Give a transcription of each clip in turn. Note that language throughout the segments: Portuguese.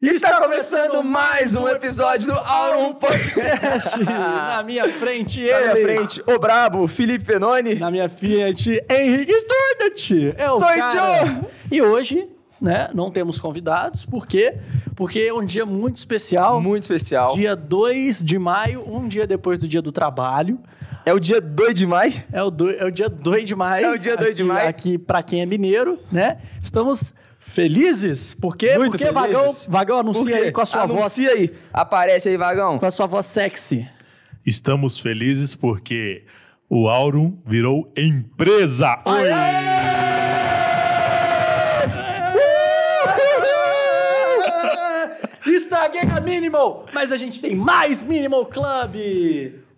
Está começando mais um episódio do Aurum Podcast. Na minha frente, Na minha ele. frente, o brabo, Felipe Penoni. Na minha frente, Henrique Sturdant. É o Sou cara. eu. E hoje, né, não temos convidados. Por quê? Porque é um dia muito especial. Muito especial. Dia 2 de maio, um dia depois do dia do trabalho. É o dia 2 de maio. É o, do- é o dia 2 de maio. É o dia 2 de maio. Aqui, pra quem é mineiro, né? Estamos felizes. Por quê? Muito Porque felizes. Vagão, Vagão anuncia aí com a sua voz. Anuncia aí. Aparece aí, vagão. Com a sua voz sexy. Estamos felizes porque o Aurum virou empresa. Oi! Está Giga Minimal, mas a gente tem mais Minimal Club.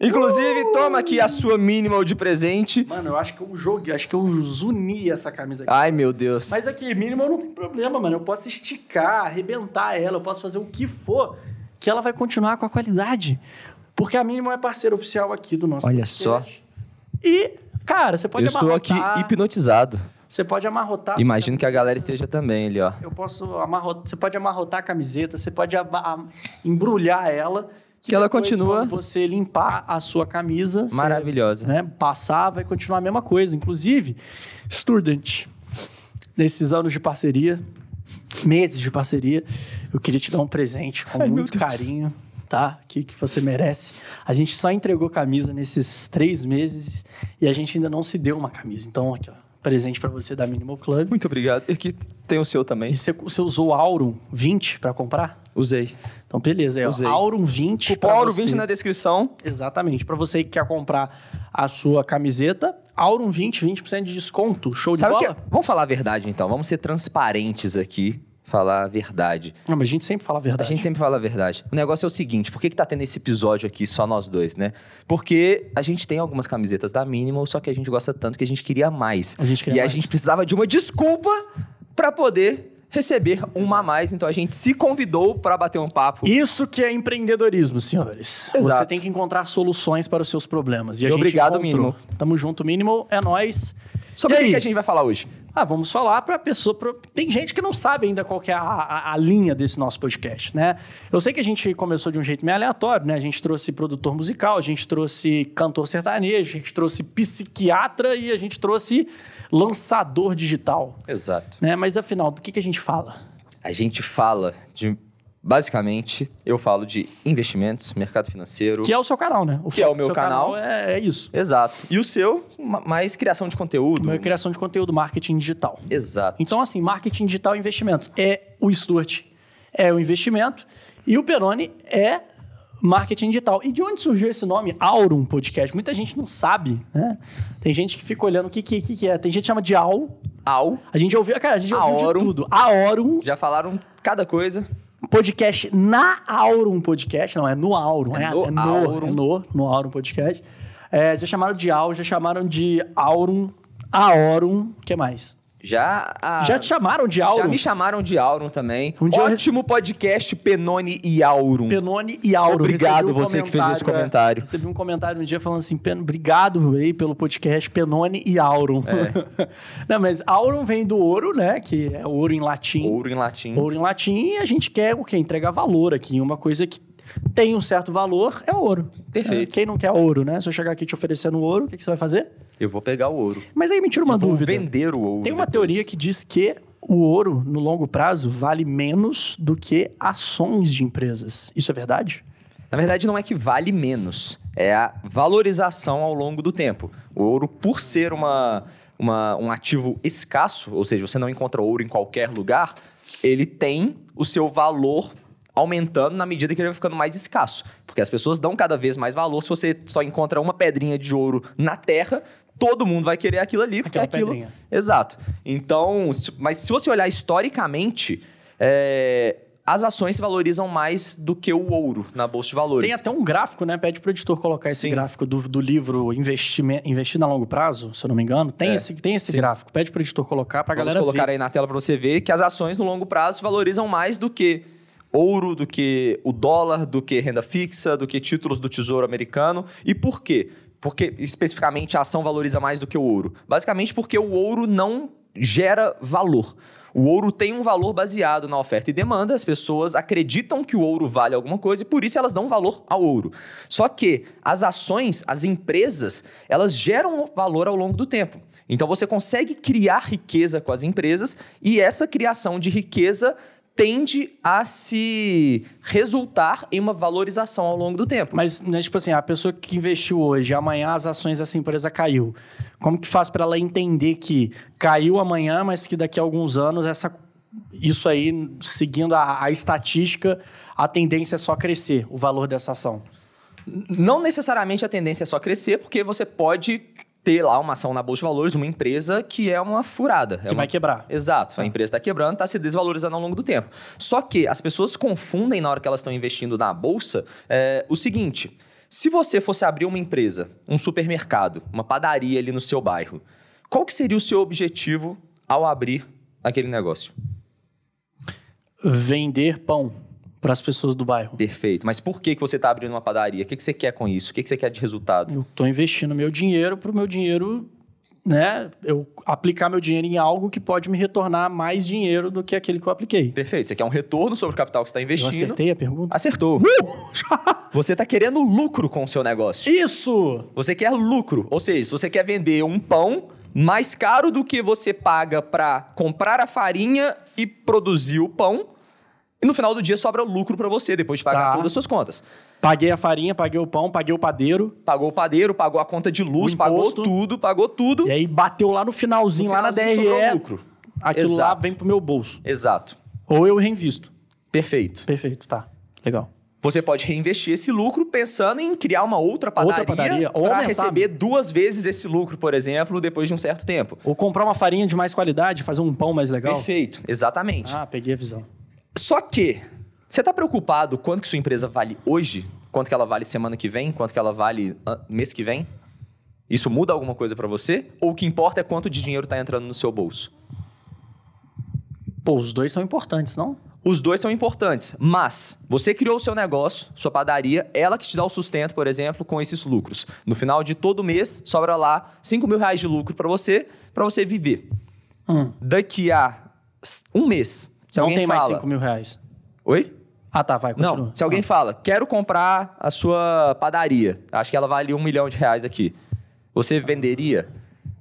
Inclusive, Uh! toma aqui a sua minimal de presente. Mano, eu acho que eu joguei, acho que eu uni essa camisa aqui. Ai, meu Deus. Mas aqui, Minimal não tem problema, mano. Eu posso esticar, arrebentar ela, eu posso fazer o que for, que ela vai continuar com a qualidade. Porque a Minimal é parceira oficial aqui do nosso Olha podcast. só. E, cara, você pode Eu estou aqui hipnotizado. Você pode amarrotar. Imagino que a galera esteja também ali, ó. Eu posso amarrotar. Você pode amarrotar a camiseta, você pode embrulhar ela. Que ela depois, continua- você limpar a sua camisa. você, Maravilhosa. né, passar, vai continuar a mesma coisa. Inclusive, Student, nesses anos de parceria, meses de parceria, eu queria te dar um presente com Ai, muito carinho, tá? Que, que você merece. A gente só entregou camisa nesses três meses e a gente ainda não se deu uma camisa. Então, aqui, ó, presente pra você da Minimal Club. Muito obrigado. E aqui tem o seu também. E você, você usou o Aurum 20 para comprar? Usei. Então, beleza. É o Usei. Aurum 20. Cupom você- 20 na descrição. Exatamente. Para você que quer comprar a sua camiseta, Aurum 20, 20% de desconto. Show de Sabe que? bola? Vamos falar a verdade, então. Vamos ser transparentes aqui. Falar a verdade. Não, mas a gente sempre fala a A verdade. gente sempre fala a verdade. O negócio é o seguinte, por que, que tá tendo esse episódio aqui, só nós dois, né? Porque a gente tem algumas camisetas da Minimal, só que a gente gosta tanto que a gente queria mais. A gente queria e mais. a gente precisava de uma desculpa pra poder receber uma a mais. Então a gente se convidou pra bater um papo. Isso que é empreendedorismo, senhores. Exato. Você tem que encontrar soluções para os seus problemas. E, a E obrigado, encontrou. Minimal. Tamo junto, Minimal. É nóis. Sobre o que a gente vai falar hoje? Ah, vamos falar para pessoa. pra- Tem gente que não sabe ainda qual é a, a- a linha desse nosso podcast, né? Eu sei que a gente começou de um jeito meio aleatório, né? A gente trouxe produtor musical, a gente trouxe cantor sertanejo, a gente trouxe psiquiatra e a gente trouxe lançador digital, Exato. né? Mas afinal, do que, que a gente fala? A gente fala de. Basicamente, eu falo de investimentos, mercado financeiro. Que é o seu canal, né? Que é o meu seu canal. É, é isso. Exato. E o seu, ma- mais criação de conteúdo. Meu criação de conteúdo, marketing digital. Exato. Então, assim, marketing digital e investimentos. É o Stuart, é o investimento. E o Peroni é marketing digital. E de onde surgiu esse nome? Aurum Podcast. Muita gente não sabe, né? Tem gente que fica olhando o que, que, que que é. Tem gente que chama de Au. Ao. A gente ouviu, cara, a gente já ouviu de tudo. Aurum Já falaram cada coisa. Podcast na Aurum Podcast. Não, é no Aurum. É É, no é no, Aurum. é no, no Aurum Podcast. É, já chamaram de Au, já chamaram de Aurum, Aorum, o que mais? Já. a- Já te chamaram de Aurum? Já me chamaram de Aurum também. Um dia eu Ótimo podcast Penone e Aurum. Penone e Auro. Obrigado um você que fez esse é, comentário. recebi um comentário um dia falando assim, "Pen- obrigado aí pelo podcast Penone e Aurum. É. Não, mas Aurum vem do ouro, né? Que é ouro em latim. Ouro em latim. Ouro em latim e a gente quer o quê? Entregar valor aqui. Uma coisa que tem um certo valor é ouro. Perfeito. É, Quem não quer ouro, né? Se eu chegar aqui te oferecendo ouro, o que, que você vai fazer? Eu vou pegar o ouro. Mas aí me tira uma Eu vou dúvida. vender o ouro. Tem uma depois. teoria que diz que o ouro, no longo prazo, vale menos do que ações de empresas. Isso é verdade? Na verdade, não é que vale menos. É a valorização ao longo do tempo. O ouro, por ser uma, uma- um ativo escasso, ou seja, você não encontra ouro em qualquer lugar, ele tem o seu valor aumentando na medida que ele vai ficando mais escasso. Porque as pessoas dão cada vez mais valor. Se você só encontra uma pedrinha de ouro na terra, todo mundo vai querer aquilo ali, porque Aquela aquilo. pedrinha. Exato. Então, se- mas se você olhar historicamente, é, as ações se valorizam mais do que o ouro na bolsa de valores. Tem até um gráfico, né? Pede pro editor colocar esse Sim. gráfico do, do livro Investime- Investir a Longo Prazo, se eu não me engano. Tem É. esse, tem esse Sim. gráfico. Pede pro editor colocar pra Vamos galera colocar ver. aí na tela para você ver que as ações no longo prazo se valorizam mais do que ouro, do que o dólar, do que renda fixa, do que títulos do Tesouro Americano. E por quê? Porque especificamente a ação valoriza mais do que o ouro. Basicamente porque o ouro não gera valor. O ouro tem um valor baseado na oferta e demanda, as pessoas acreditam que o ouro vale alguma coisa e por isso elas dão valor ao ouro. Só que as ações, as empresas, elas geram valor ao longo do tempo. Então você consegue criar riqueza com as empresas e essa criação de riqueza tende a se resultar em uma valorização ao longo do tempo. Mas, né, tipo assim, a pessoa que investiu hoje, amanhã as ações dessa empresa caiu. Como que faz para ela entender que caiu amanhã, mas que daqui a alguns anos essa, isso aí, seguindo a, a estatística, a tendência é só crescer, o valor dessa ação? Não necessariamente a tendência é só crescer, porque você pode ter lá uma ação na Bolsa de Valores, uma empresa que é uma furada. Que é uma... vai quebrar. Exato. A empresa está quebrando, está se desvalorizando ao longo do tempo. Só que as pessoas confundem na hora que elas estão investindo na Bolsa é, o seguinte... Se você fosse abrir uma empresa, um supermercado, uma padaria ali no seu bairro, qual que seria o seu objetivo ao abrir aquele negócio? Vender pão para as pessoas do bairro. Perfeito. Mas por que, que você está abrindo uma padaria? O que, que você quer com isso? O que, que você quer de resultado? Eu estou investindo meu dinheiro para o meu dinheiro né, eu aplicar meu dinheiro em algo que pode me retornar mais dinheiro do que aquele que eu apliquei. Perfeito. Você quer um retorno sobre o capital que você está investindo. Eu acertei a pergunta? Acertou. Uh! você está querendo lucro com o seu negócio. Isso! Você quer lucro. Ou seja, se você quer vender um pão mais caro do que você paga para comprar a farinha e produzir o pão, e no final do dia sobra lucro para você, depois de pagar Tá. todas as suas contas. Paguei a farinha, paguei o pão, paguei o padeiro. Pagou o padeiro, pagou a conta de luz, pagou tudo, pagou tudo. E aí bateu lá no finalzinho, No lá na finalzinho sobrou DRE. lucro. Aquilo lá Exato. vem pro meu bolso. Exato. Ou eu reinvisto. Perfeito. Perfeito, tá. Legal. Você pode reinvestir esse lucro pensando em criar uma outra padaria, Outra padaria, ou para receber duas vezes esse lucro, por exemplo, depois de um certo tempo. Ou comprar uma farinha de mais qualidade, fazer um pão mais legal. Perfeito. Exatamente. Ah, peguei a visão. Só que você está preocupado quanto que sua empresa vale hoje? Quanto que ela vale semana que vem? Quanto que ela vale ah, mês que vem? Isso muda alguma coisa para você? Ou o que importa é quanto de dinheiro está entrando no seu bolso? Pô, os dois são importantes, não? Os dois são importantes, mas você criou o seu negócio, sua padaria, ela que te dá o sustento, por exemplo, com esses lucros. No final de todo mês, sobra lá 5 mil reais de lucro para você, para você viver. Hum. Daqui a um mês, se não alguém tem fala... mais 5 mil reais. Oi? Ah, tá, vai, continua. Não, se alguém fala, quero comprar a sua padaria, acho que ela vale um milhão de reais aqui. Você venderia?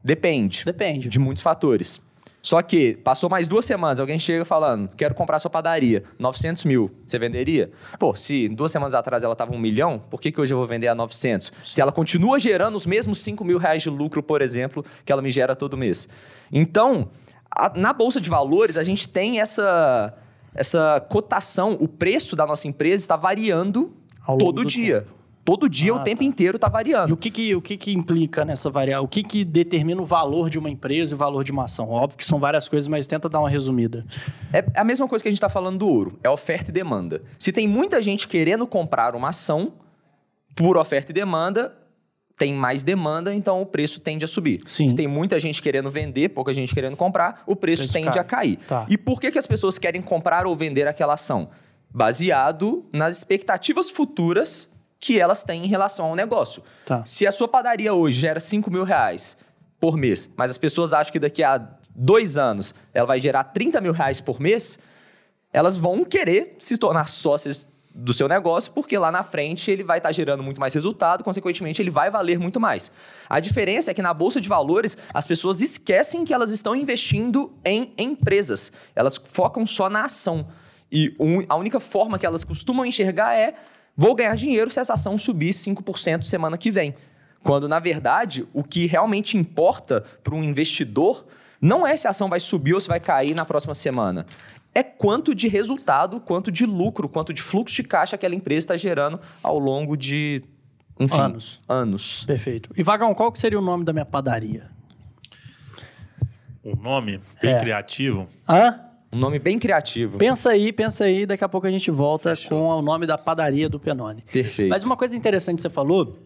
Depende. Depende. De muitos fatores. Só que, passou mais duas semanas, alguém chega falando, quero comprar a sua padaria, 900 mil, você venderia? Pô, se duas semanas atrás ela estava um milhão, por que, que hoje eu vou vender a 900? Se ela continua gerando os mesmos 5 mil reais de lucro, por exemplo, que ela me gera todo mês. Então, a- na Bolsa de Valores, a gente tem essa, essa cotação, o preço da nossa empresa está variando todo do dia. Todo dia, Ah, o tempo tá. inteiro está E variando. o que que, o que que implica nessa variável? O que que determina o valor de uma empresa e o valor de uma ação? Óbvio que são várias coisas, mas tenta dar uma resumida. É a mesma coisa que a gente está falando do ouro, é oferta e demanda. Se tem muita gente querendo comprar uma ação por oferta e demanda, tem mais demanda, então o preço tende a subir. Sim. Se tem muita gente querendo vender, pouca gente querendo comprar, o preço, Preço tende cai. a cair. Tá. E por que, que as pessoas querem comprar ou vender aquela ação? Baseado nas expectativas futuras que elas têm em relação ao negócio. Tá. Se a sua padaria hoje gera 5 mil reais por mês, mas as pessoas acham que daqui a dois anos ela vai gerar 30 mil reais por mês, elas vão querer se tornar sócias do seu negócio, porque lá na frente ele vai estar gerando muito mais resultado, consequentemente ele vai valer muito mais. A diferença é que na bolsa de valores as pessoas esquecem que elas estão investindo em empresas. Elas focam só na ação. E um- a única forma que elas costumam enxergar é vou ganhar dinheiro se essa ação subir 5% semana que vem. Quando, na verdade, o que realmente importa para um investidor não é se a ação vai subir ou se vai cair na próxima semana. É quanto de resultado, quanto de lucro, quanto de fluxo de caixa aquela empresa está gerando ao longo de, enfim, Anos. anos. Perfeito. E Vagão, qual que seria o nome da minha padaria? Um nome bem É. criativo. Hã? Um nome bem criativo. Pensa aí, pensa aí, daqui a pouco a gente volta com o nome da padaria do Penone. Perfeito. Mas uma coisa interessante que você falou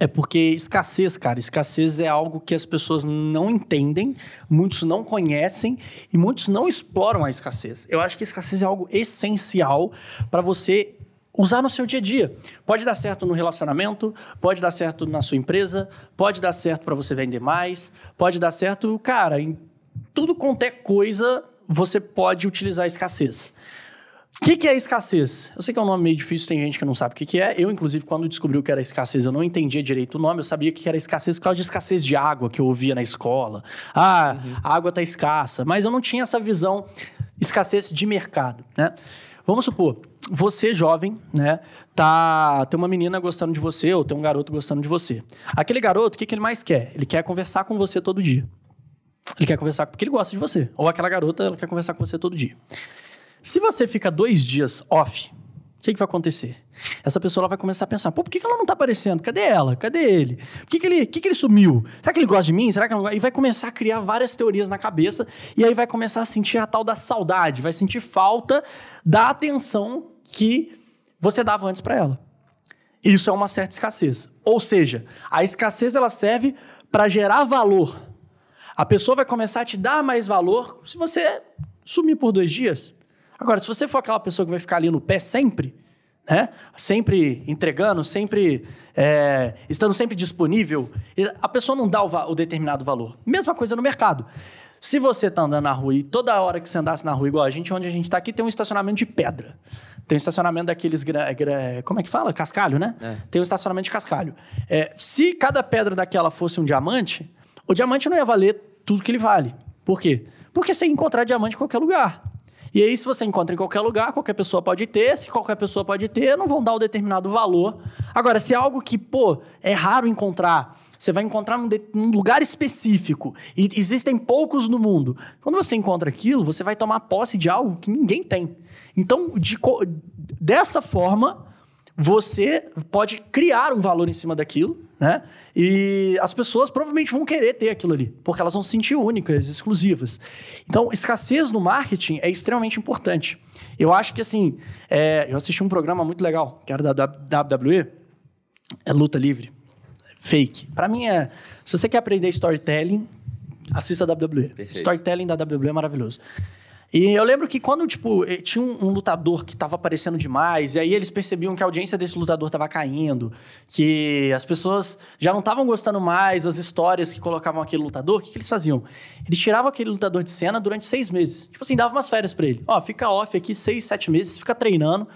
é porque escassez, cara, escassez é algo que as pessoas não entendem, muitos não conhecem e muitos não exploram a escassez. Eu acho que escassez é algo essencial para você usar no seu dia a dia. Pode dar certo no relacionamento, pode dar certo na sua empresa, pode dar certo para você vender mais, pode dar certo, cara, em tudo quanto é coisa você pode utilizar a escassez. O que, que é escassez? Eu sei que é um nome meio difícil, tem gente que não sabe o que, que é. Eu, inclusive, quando descobri o que era escassez, eu não entendia direito o nome. Eu sabia que era escassez por causa de escassez de água que eu ouvia na escola. Ah, a água está escassa. Mas eu não tinha essa visão escassez de mercado, né? Vamos supor, você jovem, né, tá, tem uma menina gostando de você ou tem um garoto gostando de você. Aquele garoto, o que, que ele mais quer? Ele quer conversar com você todo dia. Ele quer conversar porque ele gosta de você. Ou aquela garota, ela quer conversar com você todo dia. Se você fica dois dias off, o que, que vai acontecer? Essa pessoa vai começar a pensar: pô, por que, que ela não tá aparecendo? Cadê ela? Cadê ele? Por que, que, ele, que, que ele sumiu? Será que ele gosta de mim? Será que não... E vai começar a criar várias teorias na cabeça e aí vai começar a sentir a tal da saudade, vai sentir falta da atenção que você dava antes para ela. Isso é uma certa escassez. Ou seja, a escassez ela serve para gerar valor. A pessoa vai começar a te dar mais valor se você sumir por dois dias. Agora, se você for aquela pessoa que vai ficar ali no pé sempre, né? Sempre entregando, sempre é, estando sempre disponível, a pessoa não dá o, o, determinado valor. Mesma coisa no mercado. Se você está andando na rua e toda hora que você andasse na rua, igual a gente, onde a gente está aqui, tem um estacionamento de pedra. Tem um estacionamento daqueles. Como é que fala? Cascalho, né? É. Tem um estacionamento de cascalho. É, se cada pedra daquela fosse um diamante, o diamante não ia valer tudo que ele vale. Por quê? Porque você ia encontrar diamante em qualquer lugar. E aí, se você encontra em qualquer lugar, qualquer pessoa pode ter. Se qualquer pessoa pode ter, não vão dar o determinado valor. Agora, se é algo que, pô, é raro encontrar, você vai encontrar num, de, num, lugar específico e existem poucos no mundo. Quando você encontra aquilo, você vai tomar posse de algo que ninguém tem. Então, de, dessa forma, você pode criar um valor em cima daquilo, né? E as pessoas provavelmente vão querer ter aquilo ali, porque elas vão se sentir únicas, exclusivas. Então, escassez no marketing é extremamente importante. Eu acho que, assim, é, eu assisti um programa muito legal, que era da WWE, é luta livre, fake. Para mim é, se você quer aprender storytelling, assista a WWE. Perfeito. Storytelling da WWE é maravilhoso. E eu lembro que quando, tipo, eh, tinha um, um lutador que estava aparecendo demais, e aí eles percebiam que a audiência desse lutador estava caindo, que as pessoas já não estavam gostando mais das histórias que colocavam aquele lutador, o que, que, eles faziam? Eles tiravam aquele lutador de cena durante seis meses. Tipo assim, davam umas férias para ele. Ó, fica off aqui seis, sete meses, fica treinando,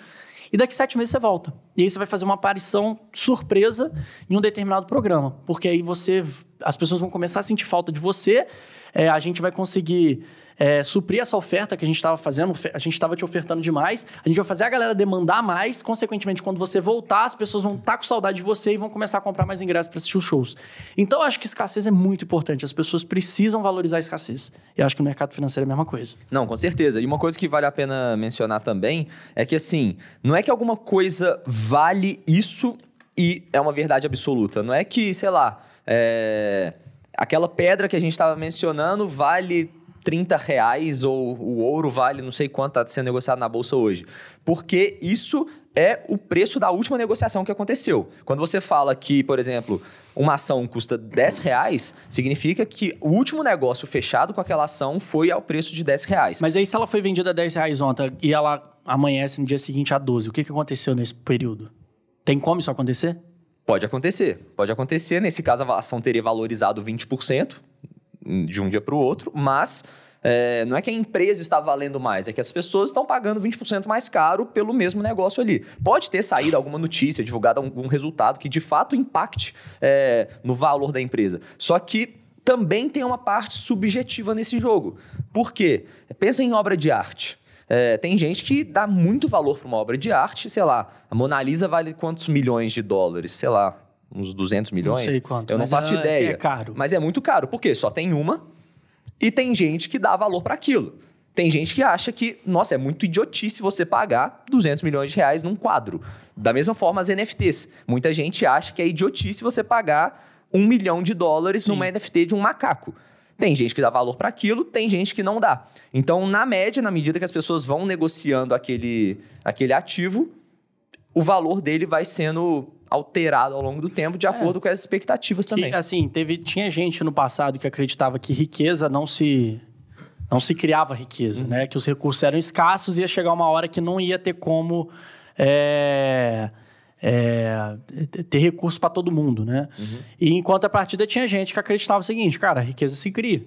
e daqui sete meses você volta. E aí você vai fazer uma aparição surpresa em um determinado programa, porque aí você, as pessoas vão começar a sentir falta de você, é, a gente vai conseguir é, suprir essa oferta que a gente estava fazendo, a gente estava te ofertando demais, a gente vai fazer a galera demandar mais, consequentemente, quando você voltar, as pessoas vão estar tá com saudade de você e vão começar a comprar mais ingressos para assistir os shows. Então, eu acho que escassez é muito importante, as pessoas precisam valorizar a escassez. E acho que no mercado financeiro é a mesma coisa. Não, com certeza. E uma coisa que vale a pena mencionar também é que, assim, não é que alguma coisa vale isso e é uma verdade absoluta. Não é que, sei lá, é... aquela pedra que a gente estava mencionando vale 30 reais ou o ouro vale não sei quanto está sendo negociado na bolsa hoje. Porque isso é o preço da última negociação que aconteceu. Quando você fala que, por exemplo, uma ação custa 10 reais, significa que o último negócio fechado com aquela ação foi ao preço de 10 reais. Mas aí, se ela foi vendida a 10 reais ontem e ela amanhece no dia seguinte a 12, o que, aconteceu nesse período? Tem como isso acontecer? Pode acontecer. Pode acontecer. Nesse caso, a ação teria valorizado 20% de um dia para o outro, mas é, não é que a empresa está valendo mais, é que as pessoas estão pagando 20% mais caro pelo mesmo negócio ali. Pode ter saído alguma notícia, divulgado algum resultado que de fato impacte é, no valor da empresa. Só que também tem uma parte subjetiva nesse jogo. Por quê? Pensa em obra de arte. É, tem gente que dá muito valor para uma obra de arte, sei lá, a Mona Lisa vale quantos milhões de dólares? Sei lá, uns 200 milhões. Não sei quanto. Eu não faço é, ideia. É caro. Mas é muito caro. Por quê? Só tem uma e tem gente que dá valor para aquilo. Tem gente que acha que, nossa, é muito idiotice você pagar 200 milhões de reais num quadro. Da mesma forma, as NFTs. Muita gente acha que é idiotice você pagar um milhão de dólares Sim. numa NFT de um macaco. Tem gente que dá valor para aquilo, tem gente que não dá. Então, na média, na medida que as pessoas vão negociando aquele, aquele ativo, o valor dele vai sendo alterado ao longo do tempo de é. acordo é, com as expectativas que, também. Assim, teve, tinha gente no passado que acreditava que riqueza não se não se criava riqueza, uhum. né? Que os recursos eram escassos e ia chegar uma hora que não ia ter como é, é, ter recurso para todo mundo, né? Uhum. E em contrapartida tinha gente que acreditava o seguinte, cara, a riqueza se cria.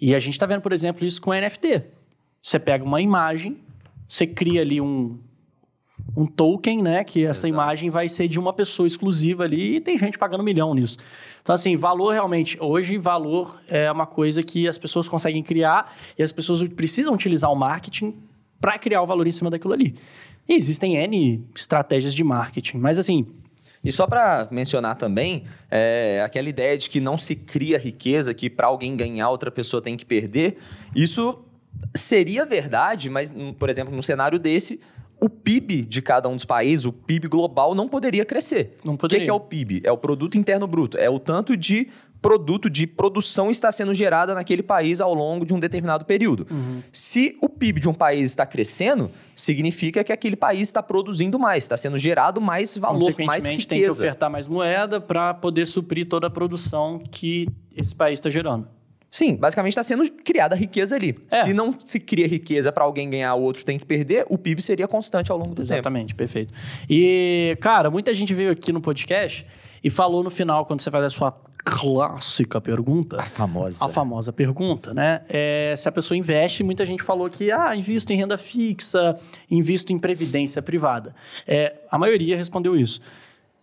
E a gente está vendo, por exemplo, isso com NFT. Você pega uma imagem, você cria ali um, um token, né? Que essa Exato. imagem vai ser de uma pessoa exclusiva ali e tem gente pagando um milhão nisso. Então, assim, valor realmente. Hoje, valor é uma coisa que as pessoas conseguem criar e as pessoas precisam utilizar o marketing para criar o valor em cima daquilo ali. E existem N estratégias de marketing, mas assim. E só para mencionar também, é, aquela ideia de que não se cria riqueza, que para alguém ganhar, outra pessoa tem que perder, isso seria verdade, mas, por exemplo, num cenário desse, o PIB de cada um dos países, o PIB global, não poderia crescer. Não O que poderia. que é o PIB? É o Produto Interno Bruto. É o tanto de produto de produção está sendo gerada naquele país ao longo de um determinado período. Uhum. Se o PIB de um país está crescendo, significa que aquele país está produzindo mais, está sendo gerado mais valor, mais Consequentemente, tem que riqueza. ofertar mais moeda para poder suprir toda a produção que esse país está gerando. Sim, basicamente está sendo criada riqueza ali. É. Se não se cria riqueza para alguém ganhar, o outro tem que perder, o PIB seria constante ao longo do tempo. Exatamente, perfeito. E, cara, muita gente veio aqui no podcast e falou no final, quando você faz a sua clássica pergunta. A famosa. A famosa pergunta, né? É, se a pessoa investe, muita gente falou que, ah, invisto em renda fixa, invisto em previdência privada. É, a maioria respondeu isso.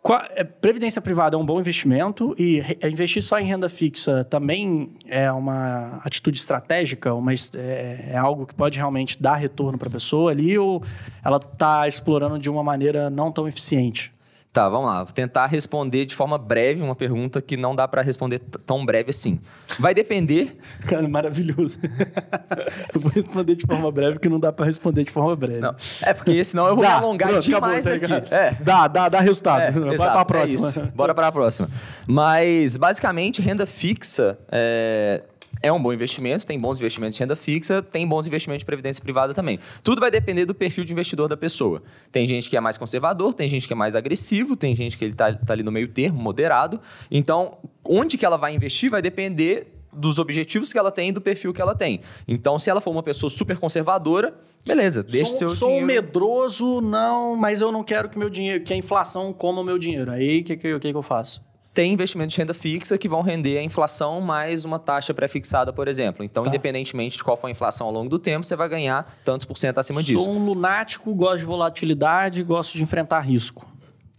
Qua- é, previdência privada é um bom investimento e re- investir só em renda fixa também é uma atitude estratégica, uma, é, é algo que pode realmente dar retorno para a pessoa ali ou ela está explorando de uma maneira não tão eficiente? Tá, vamos lá. Vou tentar responder de forma breve uma pergunta que não dá para responder tão breve assim. Vai depender. Cara, maravilhoso. eu vou responder de forma breve, que não dá para responder de forma breve. Não, é porque senão eu vou me Dá, alongar pronto, demais acabou, tá aqui. É. Dá, dá, dá resultado. É, Vai exato, pra é próxima. isso. Bora para a próxima. Mas, basicamente, renda fixa é, é um bom investimento, tem bons investimentos de renda fixa, tem bons investimentos de previdência privada também. Tudo vai depender do perfil de investidor da pessoa. Tem gente que é mais conservador, tem gente que é mais agressivo, tem gente que ele tá, tá ali no meio termo, moderado. Então, onde que ela vai investir vai depender dos objetivos que ela tem e do perfil que ela tem. Então, se ela for uma pessoa super conservadora, beleza, deixa sou, seu sou dinheiro... medroso, não, mas eu não quero que meu dinheiro, que a inflação coma o meu dinheiro. Aí o que, que, que, que eu faço? Tem investimentos de renda fixa que vão render a inflação mais uma taxa pré-fixada, por exemplo. Então, Tá. independentemente de qual for a inflação ao longo do tempo, você vai ganhar tantos por cento acima disso. Sou um lunático, gosto de volatilidade, gosto de enfrentar risco.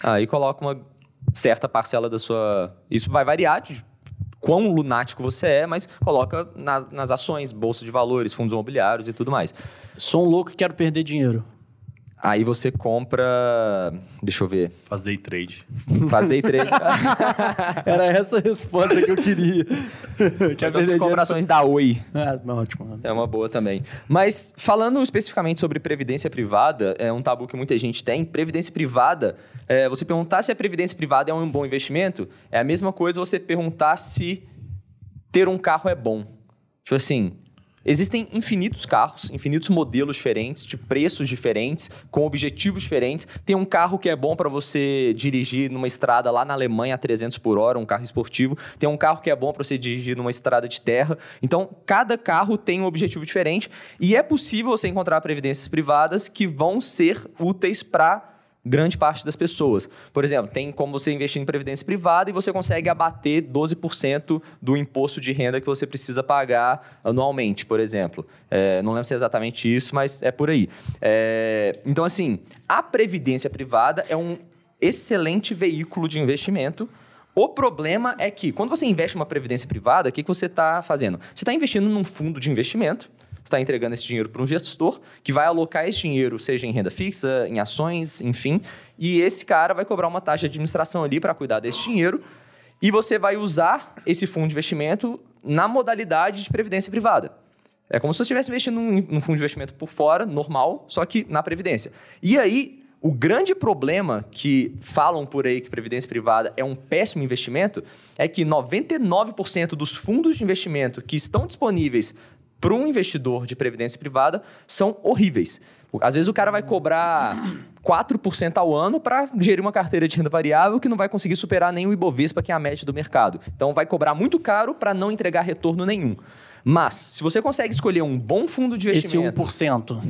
Aí coloca uma certa parcela da sua. Isso vai variar de quão lunático você é, mas coloca nas, nas ações, bolsa de valores, fundos imobiliários e tudo mais. Sou um louco e quero perder dinheiro. Aí você compra. Deixa eu ver. Faz day trade. Faz day trade. Era essa a resposta que eu queria. então você compra ações da Oi. Ah, ótimo. É uma boa também. Mas falando especificamente sobre previdência privada, é um tabu que muita gente tem. Previdência privada, é, você perguntar se a previdência privada é um bom investimento, é a mesma coisa você perguntar se ter um carro é bom. Tipo assim, existem infinitos carros, infinitos modelos diferentes, de preços diferentes, com objetivos diferentes. Tem um carro que é bom para você dirigir numa estrada lá na Alemanha a 300 por hora, um carro esportivo. Tem um carro que é bom para você dirigir numa estrada de terra. Então, cada carro tem um objetivo diferente e é possível você encontrar previdências privadas que vão ser úteis para grande parte das pessoas. Por exemplo, tem como você investir em previdência privada e você consegue abater 12% do imposto de renda que você precisa pagar anualmente, por exemplo. É, não lembro se é exatamente isso, mas é por aí. É, então, assim, a previdência privada é um excelente veículo de investimento. O problema é que, quando você investe uma previdência privada, o que, que você está fazendo? Você está investindo num fundo de investimento, está entregando esse dinheiro para um gestor que vai alocar esse dinheiro, seja em renda fixa, em ações, enfim, e esse cara vai cobrar uma taxa de administração ali para cuidar desse dinheiro e você vai usar esse fundo de investimento na modalidade de previdência privada. É como se você estivesse investindo num, num fundo de investimento por fora, normal, só que na previdência. E aí, o grande problema que falam por aí que previdência privada é um péssimo investimento é que 99% dos fundos de investimento que estão disponíveis para um investidor de previdência privada são horríveis. Às vezes o cara vai cobrar 4% ao ano para gerir uma carteira de renda variável que não vai conseguir superar nem o Ibovespa, que é a média do mercado. Então vai cobrar muito caro para não entregar retorno nenhum. Mas, se você consegue escolher um bom fundo de Esse investimento... 1%.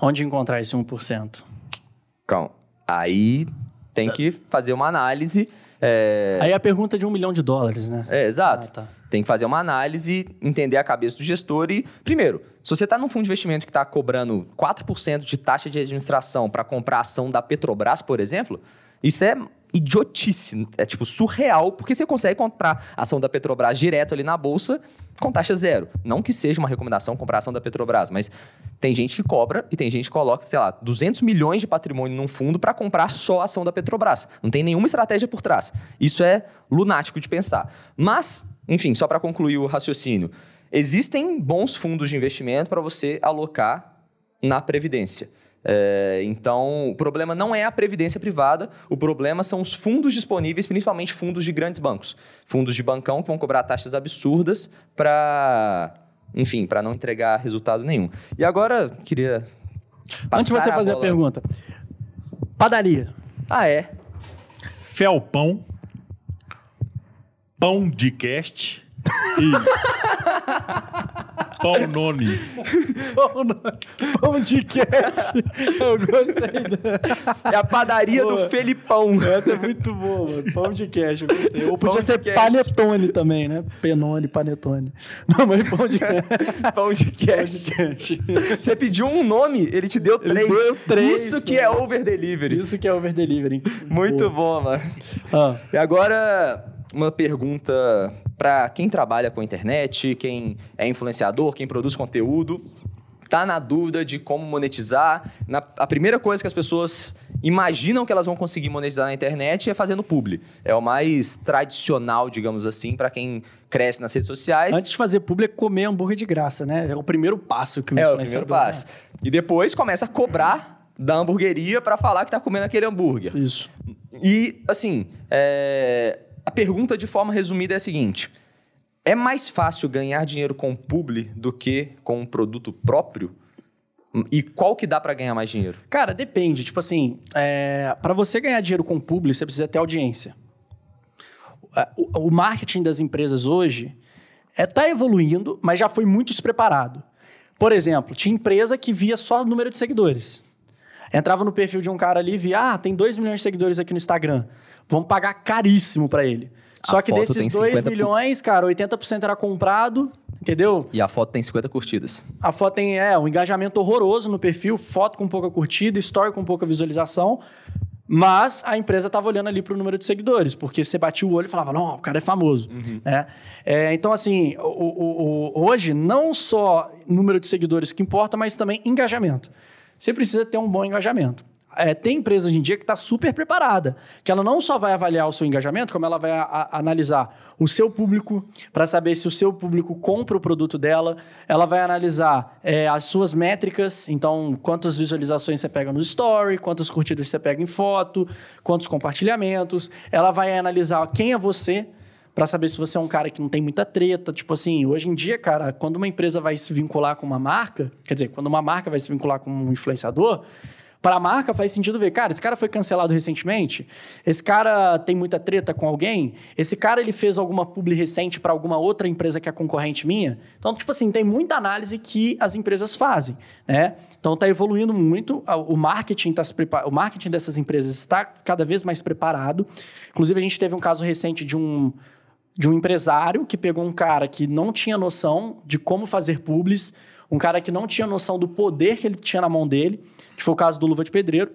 Onde encontrar esse 1%? Calma. Aí tem que fazer uma análise. É, Aí a pergunta é de um milhão de dólares, né? é, exato. Ah, tá. Tem que fazer uma análise, entender a cabeça do gestor e, primeiro, se você está num fundo de investimento que está cobrando 4% de taxa de administração para comprar ação da Petrobras, por exemplo, isso é idiotice, é tipo surreal, porque você consegue comprar ação da Petrobras direto ali na bolsa com taxa zero. Não que seja uma recomendação comprar ação da Petrobras, mas tem gente que cobra e tem gente que coloca, sei lá, 200 milhões de patrimônio num fundo para comprar só a ação da Petrobras. Não tem nenhuma estratégia por trás. Isso é lunático de pensar. Mas, enfim, só para concluir o raciocínio, existem bons fundos de investimento para você alocar na previdência. É, então, o problema não é a previdência privada, o problema são os fundos disponíveis, principalmente fundos de grandes bancos. Fundos de bancão que vão cobrar taxas absurdas para, enfim, para não entregar resultado nenhum. E agora, queria. Antes de você a fazer a bola- pergunta. Padaria. Ah, é? Felpão, Pão de Cast e Pão Noni. Pão, no- pão de cast. Eu gostei. da- É a padaria Boa. do Felipão. Essa é muito boa, mano. Pão de queijo, eu gostei. Ou podia ser queijo. panetone também, né? Penone, panetone. Não, mas pão de queijo. Pão de queijo. Você pediu um nome, ele te deu Ele três. deu três, Isso que é over delivery. Isso que é over delivery. Muito bom, mano. Ah, E agora, uma pergunta para quem trabalha com internet, quem é influenciador, quem produz conteúdo, tá na dúvida de como monetizar. Na- a primeira coisa que as pessoas imaginam que elas vão conseguir monetizar na internet é fazendo publi. É o mais tradicional, digamos assim, para quem cresce nas redes sociais. antes de fazer público, é comer hambúrguer de graça, né? É o primeiro passo que o É o primeiro passo. E depois começa a cobrar da hamburgueria para falar que tá comendo aquele hambúrguer. Isso. E, assim, é, a pergunta de forma resumida é a seguinte: é mais fácil ganhar dinheiro com publi do que com um produto próprio? E qual que dá para ganhar mais dinheiro? Cara, depende. Tipo assim, é, para você ganhar dinheiro com publi, você precisa ter audiência. O, o marketing das empresas hoje é, tá evoluindo, mas já foi muito despreparado. Por exemplo, tinha empresa que via só o número de seguidores. Entrava no perfil de um cara ali e via, ah, tem 2 milhões de seguidores aqui no Instagram. Vamos pagar caríssimo para ele. Só A que foto desses tem 2 50 por- milhões, cara, 80% era comprado, entendeu? E a foto tem 50 curtidas. A foto tem é, um engajamento horroroso no perfil, foto com pouca curtida, story com pouca visualização. Mas a empresa estava olhando ali para o número de seguidores, porque você batia o olho e falava, não, o cara é famoso. né? É, então, assim, o- o- o- hoje, não só número de seguidores que importa, mas também engajamento. Você precisa ter um bom engajamento. É, tem empresa hoje em dia que está super preparada, que ela não só vai avaliar o seu engajamento, como ela vai a- a- analisar o seu público para saber se o seu público compra o produto dela, ela vai analisar é, as suas métricas, então quantas visualizações você pega no story, quantas curtidas você pega em foto, quantos compartilhamentos, ela vai analisar quem é você, para saber se você é um cara que não tem muita treta. Tipo assim, hoje em dia, cara, quando uma empresa vai se vincular com uma marca, quer dizer, quando uma marca vai se vincular com um influenciador, para a marca faz sentido ver, cara, esse cara foi cancelado recentemente, esse cara tem muita treta com alguém, esse cara ele fez alguma publi recente para alguma outra empresa que é concorrente minha. Então, tipo assim, tem muita análise que as empresas fazem, né? Então está evoluindo muito, o marketing tá se prepa- o marketing dessas empresas está cada vez mais preparado. Inclusive a gente teve um caso recente de um de um empresário que pegou um cara que não tinha noção de como fazer publis, um cara que não tinha noção do poder que ele tinha na mão dele, que foi o caso do Luva de Pedreiro.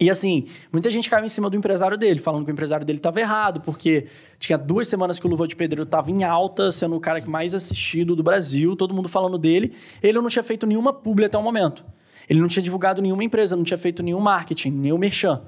E assim, muita gente caiu em cima do empresário dele, falando que o empresário dele estava errado, porque tinha duas semanas que o Luva de Pedreiro estava em alta, sendo o cara mais assistido do Brasil, todo mundo falando dele. Ele não tinha feito nenhuma publi até o momento. Ele não tinha divulgado nenhuma empresa, não tinha feito nenhum marketing, nenhum merchan.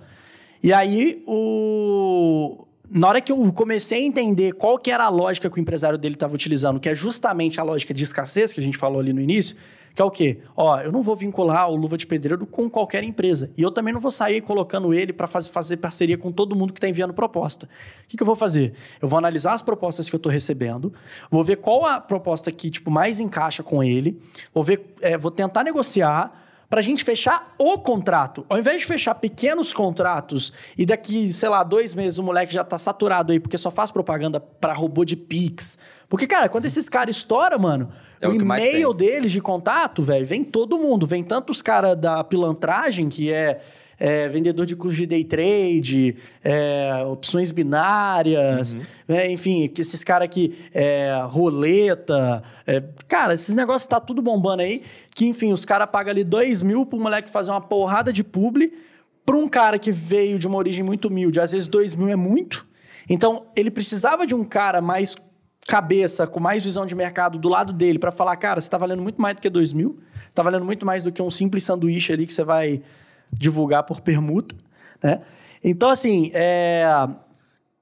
E aí, o... na hora que eu comecei a entender qual que era a lógica que o empresário dele estava utilizando, que é justamente a lógica de escassez que a gente falou ali no início, que é o quê? Ó, eu não vou vincular o Luva de Pedreiro com qualquer empresa. E eu também não vou sair colocando ele para faz, fazer parceria com todo mundo que está enviando proposta. O que, que eu vou fazer? Eu vou analisar as propostas que eu estou recebendo, vou ver qual a proposta que tipo, mais encaixa com ele, vou, ver, é, vou tentar negociar para a gente fechar o contrato. Ao invés de fechar pequenos contratos e daqui, sei lá, dois meses o moleque já tá saturado aí porque só faz propaganda para robô de Pix. Porque, cara, quando esses caras estouram, mano, É o o e-mail deles de contato, velho, vem todo mundo. Vem tanto os caras da pilantragem, que é, é, vendedor de curso de day trade, é, opções binárias, né? enfim, esses caras aqui, é, roleta. é, cara, esses negócios tá tudo bombando aí. Que, enfim, os caras pagam ali 2 mil pro moleque fazer uma porrada de publi. Pra um cara que veio de uma origem muito humilde, às vezes 2 mil é muito. Então, ele precisava de um cara mais cabeça, com mais visão de mercado do lado dele, para falar, cara, você está valendo muito mais do que 2 mil, você está valendo muito mais do que um simples sanduíche ali que você vai divulgar por permuta, né? Então, assim, é...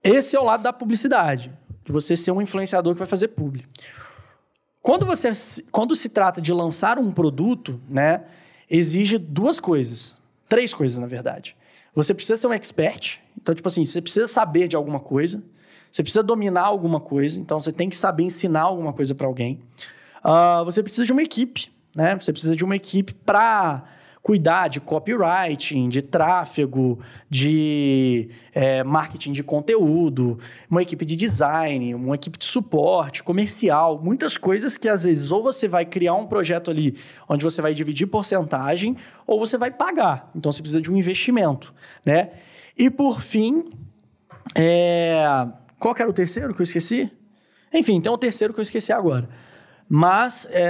esse é o lado da publicidade, de você ser um influenciador que vai fazer publi. Quando, você, quando se trata de lançar um produto, né, exige duas coisas. Três coisas, na verdade. Você precisa ser um expert. Então, tipo assim, você precisa saber de alguma coisa. Você precisa dominar alguma coisa. Então, você tem que saber ensinar alguma coisa para alguém. Ah, você precisa de uma equipe, né? Você precisa de uma equipe para cuidar de copywriting, de tráfego, de é, marketing de conteúdo, uma equipe de design, uma equipe de suporte, comercial, muitas coisas que às vezes ou você vai criar um projeto ali onde você vai dividir porcentagem ou você vai pagar. Então você precisa de um investimento, né? E por fim, é... qual era o terceiro que eu esqueci? Enfim, tem o terceiro que eu esqueci agora. Mas é...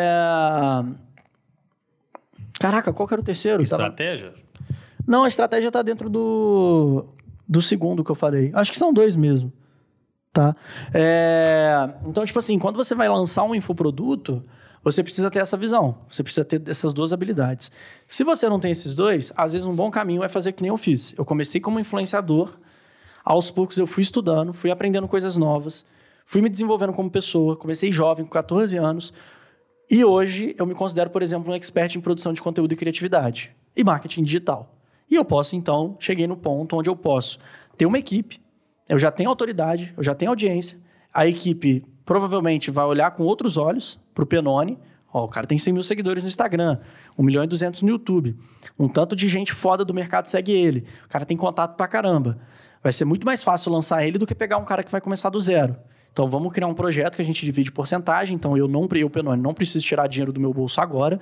Caraca, qual que era o terceiro? Tava- Estratégia? Não, a estratégia tá dentro do, do segundo que eu falei. Acho que são dois mesmo. Tá? É, Então, tipo assim, quando você vai lançar um infoproduto, você precisa ter essa visão. Você precisa ter essas duas habilidades. Se você não tem esses dois, às vezes um bom caminho é fazer que nem eu fiz. Eu comecei como influenciador, aos poucos eu fui estudando, fui aprendendo coisas novas, fui me desenvolvendo como pessoa. Comecei jovem, com 14 anos, e hoje eu me considero, por exemplo, um expert em produção de conteúdo e criatividade e marketing digital. E eu posso, então, cheguei no ponto onde eu posso ter uma equipe, eu já tenho autoridade, eu já tenho audiência, a equipe provavelmente vai olhar com outros olhos para o Penone. Ó, o cara tem 100 mil seguidores no Instagram, 1 milhão e 200 no YouTube. Um tanto de gente foda do mercado segue ele. O cara tem contato pra caramba. Vai ser muito mais fácil lançar ele do que pegar um cara que vai começar do zero. Então vamos criar um projeto que a gente divide porcentagem. Então eu não, eu, Penone, não preciso tirar dinheiro do meu bolso agora.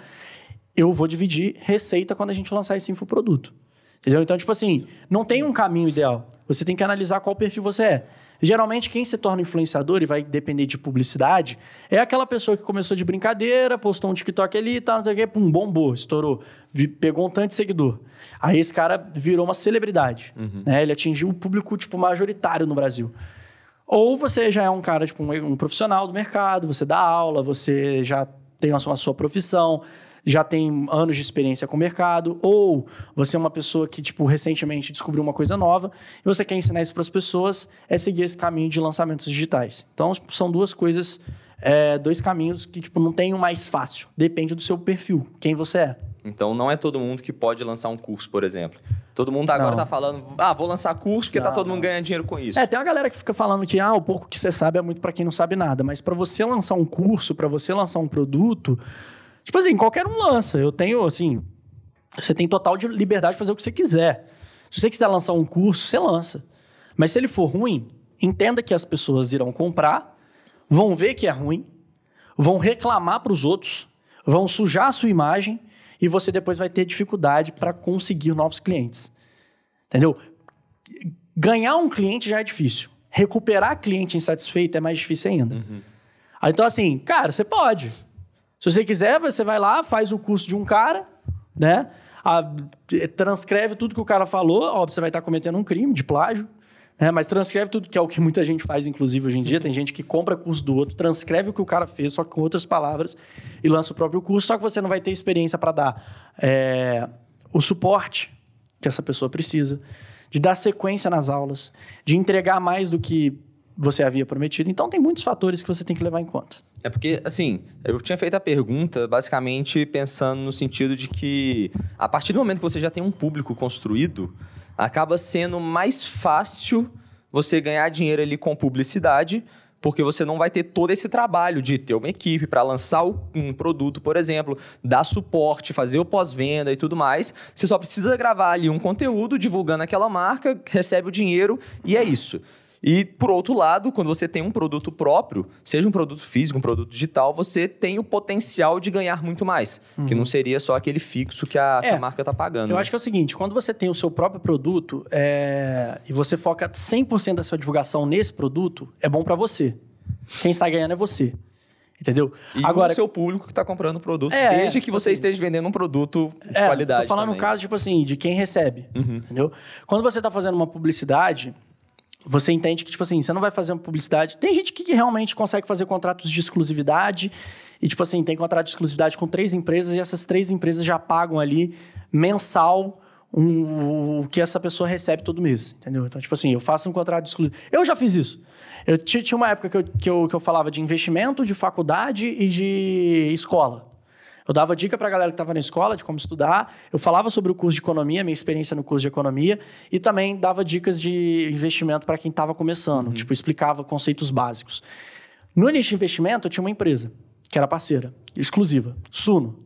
Eu vou dividir receita quando a gente lançar esse infoproduto. Entendeu? Então, tipo assim, não tem um caminho ideal. Você tem que analisar qual perfil você é. Geralmente, quem se torna influenciador e vai depender de publicidade é aquela pessoa que começou de brincadeira, postou um TikTok ali e tal, não sei o quê, pum, bombou, estourou, pegou um tanto de seguidor. Aí esse cara virou uma celebridade. Né? Ele atingiu o público, tipo, majoritário no Brasil. Ou você já é um cara, tipo, um, um profissional do mercado, você dá aula, você já tem a sua, a sua profissão, já tem anos de experiência com o mercado, ou você é uma pessoa que, tipo, recentemente descobriu uma coisa nova e você quer ensinar isso para as pessoas, é seguir esse caminho de lançamentos digitais. Então, tipo, são duas coisas, é, dois caminhos que, tipo, não tem o mais fácil. Depende do seu perfil, quem você é. Então não é todo mundo que pode lançar um curso, por exemplo. Todo mundo agora Não. tá falando, ah, vou lançar curso porque tá Não, todo mundo não. ganhando dinheiro com isso. É, tem uma galera que fica falando que ah, o pouco que você sabe é muito para quem não sabe nada, mas para você lançar um curso, para você lançar um produto, tipo assim, qualquer um lança. Eu tenho assim, você tem total de liberdade de fazer o que você quiser. Se você quiser lançar um curso, você lança. Mas se ele for ruim, entenda que as pessoas irão comprar, vão ver que é ruim, vão reclamar para os outros, vão sujar a sua imagem e você depois vai ter dificuldade para conseguir novos clientes. Entendeu? Ganhar um cliente já é difícil. Recuperar cliente insatisfeito é mais difícil ainda. Aí, Então, assim, cara, você pode. Se você quiser, você vai lá, faz o curso de um cara, né? A- transcreve tudo que o cara falou. Óbvio, você vai estar cometendo um crime de plágio. Né? Mas transcreve tudo, que é o que muita gente faz, inclusive, hoje em dia. Tem gente que compra curso do outro, transcreve o que o cara fez, só que com outras palavras, e lança o próprio curso. Só que você não vai ter experiência para dar é, o suporte que essa pessoa precisa, de dar sequência nas aulas, de entregar mais do que você havia prometido. Então, tem muitos fatores que você tem que levar em conta. É porque, assim, eu tinha feito a pergunta basicamente pensando no sentido de que a partir do momento que você já tem um público construído, acaba sendo mais fácil você ganhar dinheiro ali com publicidade, porque você não vai ter todo esse trabalho de ter uma equipe para lançar um produto, por exemplo, dar suporte, fazer o pós-venda e tudo mais. Você só precisa gravar ali um conteúdo divulgando aquela marca, recebe o dinheiro e é isso. E, por outro lado, quando você tem um produto próprio, seja um produto físico, um produto digital, você tem o potencial de ganhar muito mais. Que não seria só aquele fixo que a, que a É, marca está pagando. Eu acho que é o seguinte, quando você tem o seu próprio produto é, e você foca 100% da sua divulgação nesse produto, é bom pra você. Quem sai ganhando é você. Entendeu? E Agora, o seu público que está comprando o produto, É, desde que tipo você assim- esteja vendendo um produto de É, qualidade Tô falando também. no caso, tipo assim, de quem recebe. Entendeu? Quando você tá fazendo uma publicidade, você entende que, tipo assim, você não vai fazer uma publicidade. Tem gente que realmente consegue fazer contratos de exclusividade. E, tipo assim, tem contrato de exclusividade com três empresas e essas três empresas já pagam ali mensal um- o que essa pessoa recebe todo mês. Entendeu? Então, tipo assim, eu faço um contrato de exclusividade. Eu já fiz isso. Eu ti- tinha uma época que eu, que, eu, que eu falava de investimento, de faculdade e de escola. Eu dava dica pra galera que estava na escola de como estudar. Eu falava sobre o curso de economia, minha experiência no curso de economia. E também dava dicas de investimento para quem estava começando. Tipo, explicava conceitos básicos. No início de investimento, eu tinha uma empresa, que era parceira, exclusiva, Suno.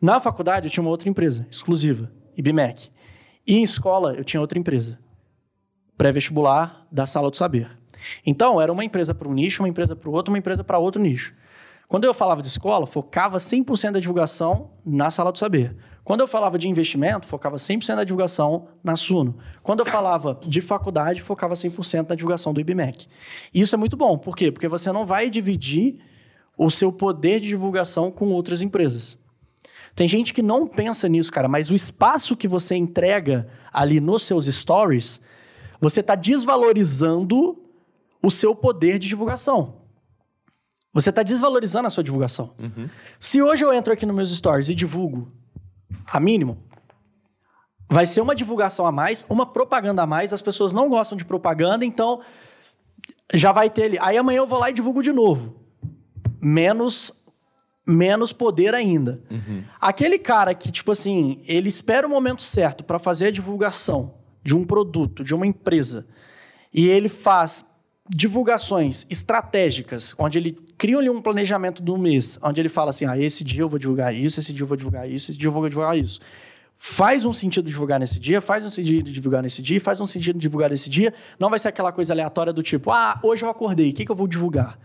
Na faculdade, eu tinha uma outra empresa, exclusiva, IBMEC. E em escola, eu tinha outra empresa, pré-vestibular da Sala do Saber. Então, era uma empresa para um nicho, uma empresa para o outro, uma empresa para outro nicho. Quando eu falava de escola, focava 100% da divulgação na Sala do Saber. Quando eu falava de investimento, focava 100% da divulgação na Suno. Quando eu falava de faculdade, focava 100% na divulgação do IBMEC. E isso é muito bom. Por quê? Porque você não vai dividir o seu poder de divulgação com outras empresas. Tem gente que não pensa nisso, cara, mas o espaço que você entrega ali nos seus stories, você está desvalorizando o seu poder de divulgação. Você está desvalorizando a sua divulgação. Se hoje eu entro aqui nos meus stories e divulgo a mínimo, vai ser uma divulgação a mais, uma propaganda a mais. As pessoas não gostam de propaganda, então já vai ter ali. Aí amanhã eu vou lá e divulgo de novo. Menos menos poder ainda. Aquele cara que, tipo assim, ele espera o momento certo para fazer a divulgação de um produto, de uma empresa, e ele faz divulgações estratégicas, onde ele cria um planejamento do mês, onde ele fala assim: ah, esse dia eu vou divulgar isso, esse dia eu vou divulgar isso, esse dia eu vou divulgar isso. Faz um sentido divulgar nesse dia, faz um sentido divulgar nesse dia, faz um sentido divulgar nesse dia. Não vai ser aquela coisa aleatória do tipo, ah, hoje eu acordei, o que, que eu vou divulgar?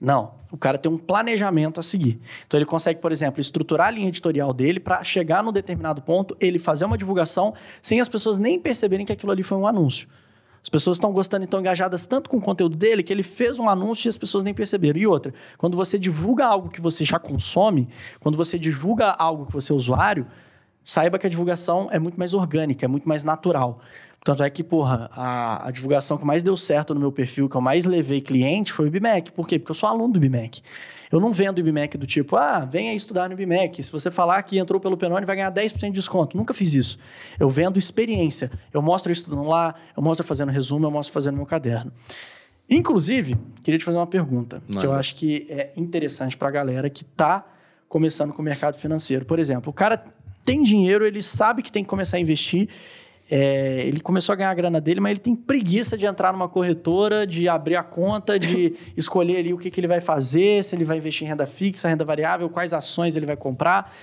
Não, o cara tem um planejamento a seguir. Então ele consegue, por exemplo, estruturar a linha editorial dele para chegar num determinado ponto, ele fazer uma divulgação sem as pessoas nem perceberem que aquilo ali foi um anúncio. As pessoas estão gostando e estão engajadas tanto com o conteúdo dele que ele fez um anúncio e as pessoas nem perceberam. E outra, quando você divulga algo que você já consome, quando você divulga algo que você é usuário, saiba que a divulgação é muito mais orgânica, é muito mais natural. Tanto é que, porra, a, a divulgação que mais deu certo no meu perfil, que eu mais levei cliente, foi o IBMEC. Por quê? Porque eu sou aluno do IBMEC. Eu não vendo o IBMEC do tipo, ah, venha estudar no IBMEC. Se você falar que entrou pelo Penone, vai ganhar 10% de desconto. Nunca fiz isso. Eu vendo experiência. Eu mostro estudando lá, eu mostro fazendo resumo, eu mostro fazendo meu caderno. Inclusive, queria te fazer uma pergunta, que eu acho que é interessante para a galera que está começando com o mercado financeiro. Por exemplo, o cara tem dinheiro, ele sabe que tem que começar a investir, é, ele começou a ganhar a grana dele, mas ele tem preguiça de entrar numa corretora, de abrir a conta, de escolher ali o que, que ele vai fazer, se ele vai investir em renda fixa, renda variável, quais ações ele vai comprar.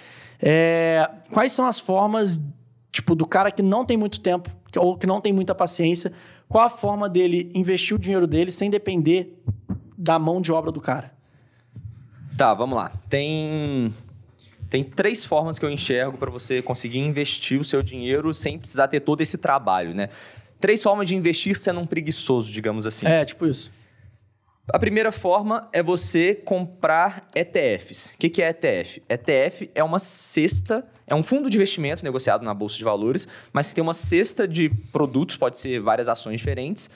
É, quais são as formas, tipo, do cara que não tem muito tempo ou que não tem muita paciência, qual a forma dele investir o dinheiro dele sem depender da mão de obra do cara? Tá, vamos lá. Tem tem três formas que eu enxergo para você conseguir investir o seu dinheiro sem precisar ter todo esse trabalho, né? Três formas de investir sendo um preguiçoso, digamos assim. É, tipo isso. A primeira forma é você comprar ETFs. O que, é ETF? ETF é uma cesta, é um fundo de investimento negociado na Bolsa de Valores, mas tem uma cesta de produtos, pode ser várias ações diferentes,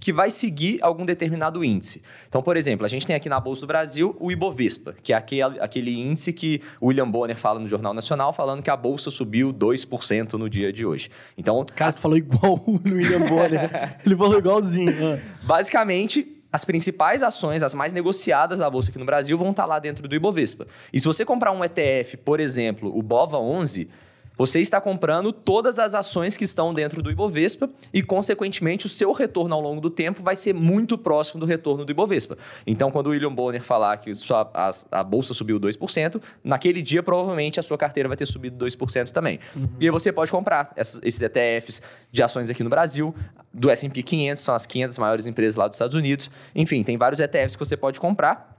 que vai seguir algum determinado índice. Então, por exemplo, a gente tem aqui na Bolsa do Brasil o Ibovespa, que é aquele, aquele índice que o William Bonner fala no Jornal Nacional, falando que a Bolsa subiu 2% no dia de hoje. Então, Cara, você falou igual o William Bonner. Ele falou igualzinho. Ah. Basicamente, as principais ações, as mais negociadas da bolsa aqui no Brasil, vão estar lá dentro do Ibovespa. E se você comprar um ETF, por exemplo, o BOVA 11, Você está comprando todas as ações que estão dentro do Ibovespa e, consequentemente, o seu retorno ao longo do tempo vai ser muito próximo do retorno do Ibovespa. Então, quando o William Bonner falar que sua, a, a bolsa subiu 2%, naquele dia, provavelmente, a sua carteira vai ter subido 2% também. Uhum. E aí você pode comprar essas, esses ETFs de ações aqui no Brasil, do S&P 500, são as 500 maiores empresas lá dos Estados Unidos. Enfim, tem vários ETFs que você pode comprar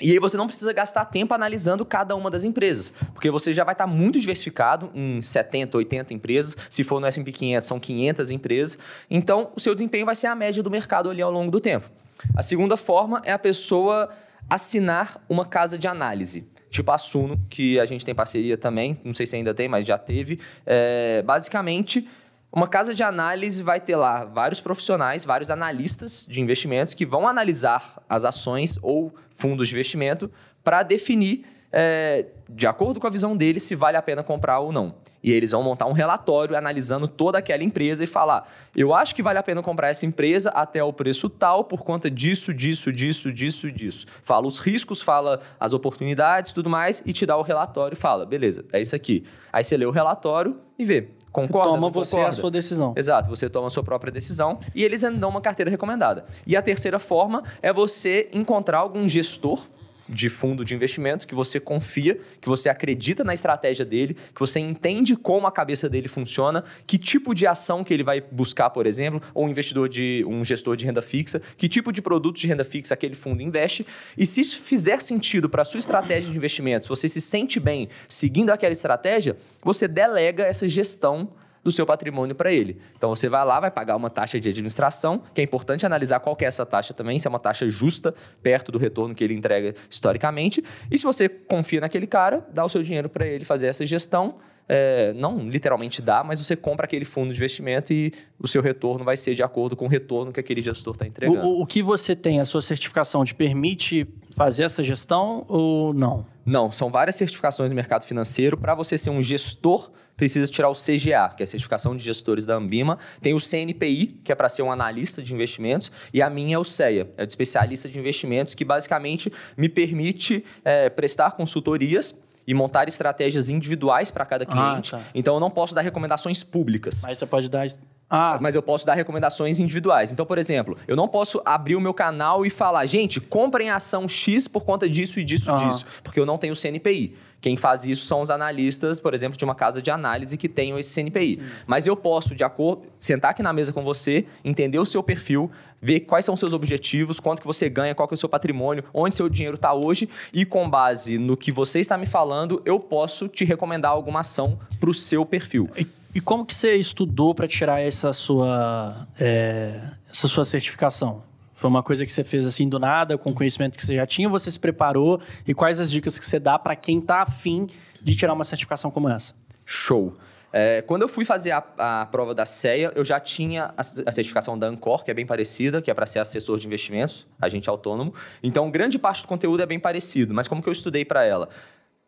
e aí você não precisa gastar tempo analisando cada uma das empresas, porque você já vai estar muito diversificado em 70, 80 empresas. Se for no S&P 500, são 500 empresas. Então, o seu desempenho vai ser a média do mercado ali ao longo do tempo. A segunda forma é a pessoa assinar uma casa de análise tipo a Suno, que a gente tem parceria também, não sei se ainda tem, mas já teve. É, basicamente, uma casa de análise vai ter lá vários profissionais, vários analistas de investimentos que vão analisar as ações ou fundos de investimento para definir, é, de acordo com a visão deles, se vale a pena comprar ou não. E eles vão montar um relatório analisando toda aquela empresa e falar: eu acho que vale a pena comprar essa empresa até o preço tal por conta disso, disso, disso, disso, disso. Fala os riscos, fala as oportunidades, tudo mais, e te dá o relatório e fala: beleza, é isso aqui. Aí você lê o relatório e vê. Concorda? Toma você concorda? a sua decisão. Exato, você toma a sua própria decisão e eles dão uma carteira recomendada. E a terceira forma é você encontrar algum gestor de fundo de investimento que você confia, que você acredita na estratégia dele, que você entende como a cabeça dele funciona, que tipo de ação que ele vai buscar, por exemplo, ou um investidor de um gestor de renda fixa, que tipo de produto de renda fixa aquele fundo investe, e se fizer sentido para a sua estratégia de investimentos, você se sente bem seguindo aquela estratégia, você delega essa gestão do seu patrimônio para ele. Então você vai lá, vai pagar uma taxa de administração, que é importante analisar qual é essa taxa também, se é uma taxa justa, perto do retorno que ele entrega historicamente. E se você confia naquele cara, dá o seu dinheiro para ele fazer essa gestão. É, não literalmente dá, mas você compra aquele fundo de investimento e o seu retorno vai ser de acordo com o retorno que aquele gestor está entregando. O, o, que você tem, a sua certificação, te permite fazer essa gestão ou não? Não, são várias certificações no mercado financeiro. Para você ser um gestor precisa tirar o CGA, que é a certificação de gestores da Ambima. Tem o CNPI, que é para ser um analista de investimentos, e a minha é o CEA, é de especialista de investimentos, que basicamente me permite é, prestar consultorias e montar estratégias individuais para cada ah, cliente. Ah, tá. Então eu não posso dar recomendações públicas. Mas você pode dar ah. Mas eu posso dar recomendações individuais. Então, por exemplo, eu não posso abrir o meu canal e falar, gente, comprem a ação X por conta disso e disso e uhum. disso, porque eu não tenho CNPI. Quem faz isso são os analistas, por exemplo, de uma casa de análise que tenham esse CNPI. Uhum. Mas eu posso, de acordo, sentar aqui na mesa com você, entender o seu perfil, ver quais são os seus objetivos, quanto que você ganha, qual que é o seu patrimônio, onde seu dinheiro está hoje e com base no que você está me falando, eu posso te recomendar alguma ação para o seu perfil. E e como que você estudou para tirar essa sua, é, essa sua certificação? Foi uma coisa que você fez assim do nada, com conhecimento que você já tinha, você se preparou? E quais as dicas que você dá para quem está afim de tirar uma certificação como essa? Show! É, quando eu fui fazer a, a, prova da CEA, eu já tinha a, a, certificação da Ancor, que é bem parecida, que é para ser assessor de investimentos, agente autônomo. Então, grande parte do conteúdo é bem parecido, mas como que eu estudei para ela?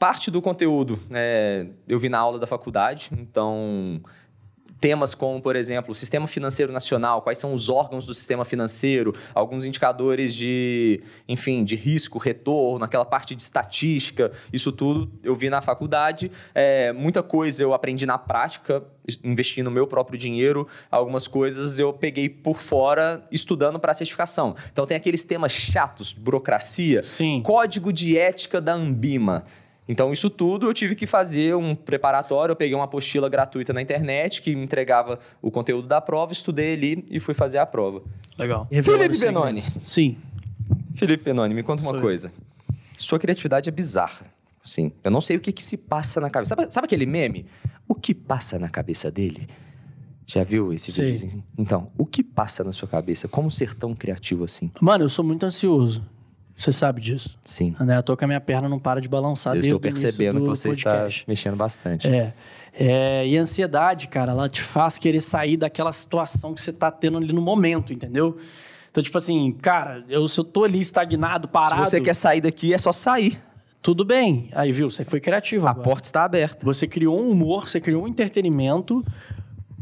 Parte do conteúdo é, eu vi na aula da faculdade, então temas como, por exemplo, o Sistema Financeiro Nacional, quais são os órgãos do sistema financeiro, alguns indicadores de, enfim, de risco, retorno, aquela parte de estatística, isso tudo eu vi na faculdade. É, muita coisa eu aprendi na prática, investindo meu próprio dinheiro, algumas coisas eu peguei por fora estudando para certificação. Então tem aqueles temas chatos, burocracia, Sim. código de ética da Ambima. Então, isso tudo eu tive que fazer um preparatório. Eu peguei uma apostila gratuita na internet que me entregava o conteúdo da prova, estudei ali e fui fazer a prova. Legal. Felipe Benoni. Sim. Felipe Benoni, me conta uma coisa. Sua criatividade é bizarra. Sim. Eu não sei o que, que se passa na cabeça. Sabe, sabe, aquele meme? O que passa na cabeça dele? Já viu esse vídeo? Então, o que passa na sua cabeça? Como ser tão criativo assim? Mano, eu sou muito ansioso. Você sabe disso. Sim. Né? À toa que a minha perna não para de balançar Eu desde estou percebendo que você podcast. está mexendo bastante. É. é. E a ansiedade, cara, ela te faz querer sair daquela situação que você está tendo ali no momento, entendeu? Então, tipo assim, cara, eu, se eu tô ali estagnado, parado... Se você quer sair daqui, é só sair. Tudo bem. Aí, viu? Você foi criativo A agora. porta está aberta. Você criou um humor, você criou um entretenimento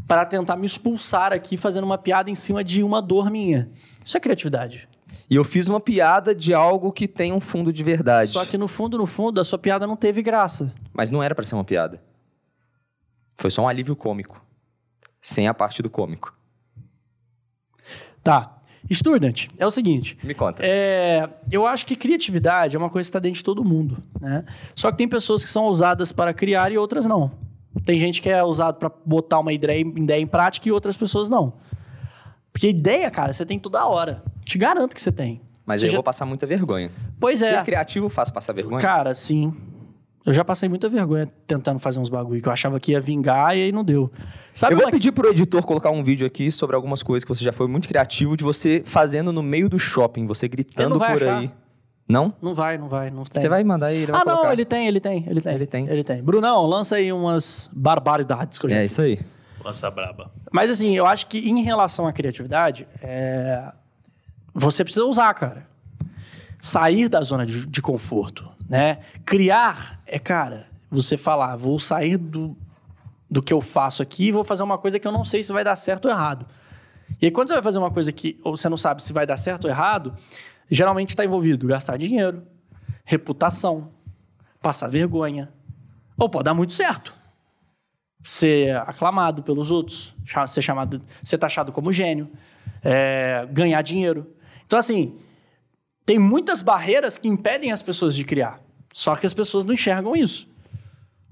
para tentar me expulsar aqui fazendo uma piada em cima de uma dor minha. Isso é criatividade. E eu fiz uma piada de algo que tem um fundo de verdade. Só que no fundo, no fundo, a sua piada não teve graça. Mas não era para ser uma piada. Foi só um alívio cômico. Sem a parte do cômico. Tá. Student, é o seguinte. Me conta. É, eu acho que criatividade é uma coisa que está dentro de todo mundo, né? Só que tem pessoas que são usadas para criar e outras não. Tem gente que é usado para botar uma ideia, ideia em prática e outras pessoas não. Porque ideia, cara, você tem toda hora. Te garanto que você tem. Mas Você eu já- vou passar muita vergonha. Pois é. Ser criativo faz passar vergonha? Cara, sim. Eu já passei muita vergonha tentando fazer uns bagulho que eu achava que ia vingar e aí não deu. Sabe eu vou uma- pedir pro editor colocar um vídeo aqui sobre algumas coisas que você já foi muito criativo de você fazendo no meio do shopping, você gritando vai por achar. aí. Não? Não vai, não vai, não tem. Você vai mandar aí, ele vai Ah, não, colocar. ele tem, ele tem, ele tem. Ele tem. Ele tem. Brunão, lança aí umas barbaridades que eu já É fiz. isso aí. Lança braba. Mas assim, eu acho que em relação à criatividade, é, você precisa usar, cara. Sair da zona de, de conforto, né? Criar é, cara, você falar, vou sair do, do que eu faço aqui e vou fazer uma coisa que eu não sei se vai dar certo ou errado. E aí, quando você vai fazer uma coisa que você não sabe se vai dar certo ou errado, geralmente está envolvido gastar dinheiro, reputação, passar vergonha. Ou pode dar muito certo ser aclamado pelos outros, ser chamado, ser taxado como gênio, é, ganhar dinheiro. Então, assim, tem muitas barreiras que impedem as pessoas de criar. Só que as pessoas não enxergam isso.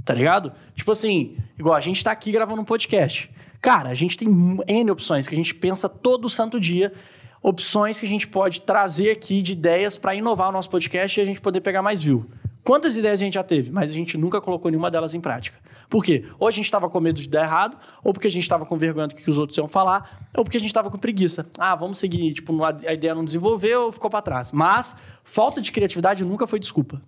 Tá ligado? Tipo assim, igual a gente tá aqui gravando um podcast. Cara, a gente tem N opções que a gente pensa todo santo dia. Opções que a gente pode trazer aqui de ideias para inovar o nosso podcast e a gente poder pegar mais view. Quantas ideias a gente já teve, mas a gente nunca colocou nenhuma delas em prática. Por quê? Ou a gente estava com medo de dar errado, ou porque a gente estava com vergonha do que os outros iam falar, ou porque a gente estava com preguiça. Ah, vamos seguir, tipo, a ideia não desenvolveu, ficou para trás. Mas falta de criatividade nunca foi desculpa.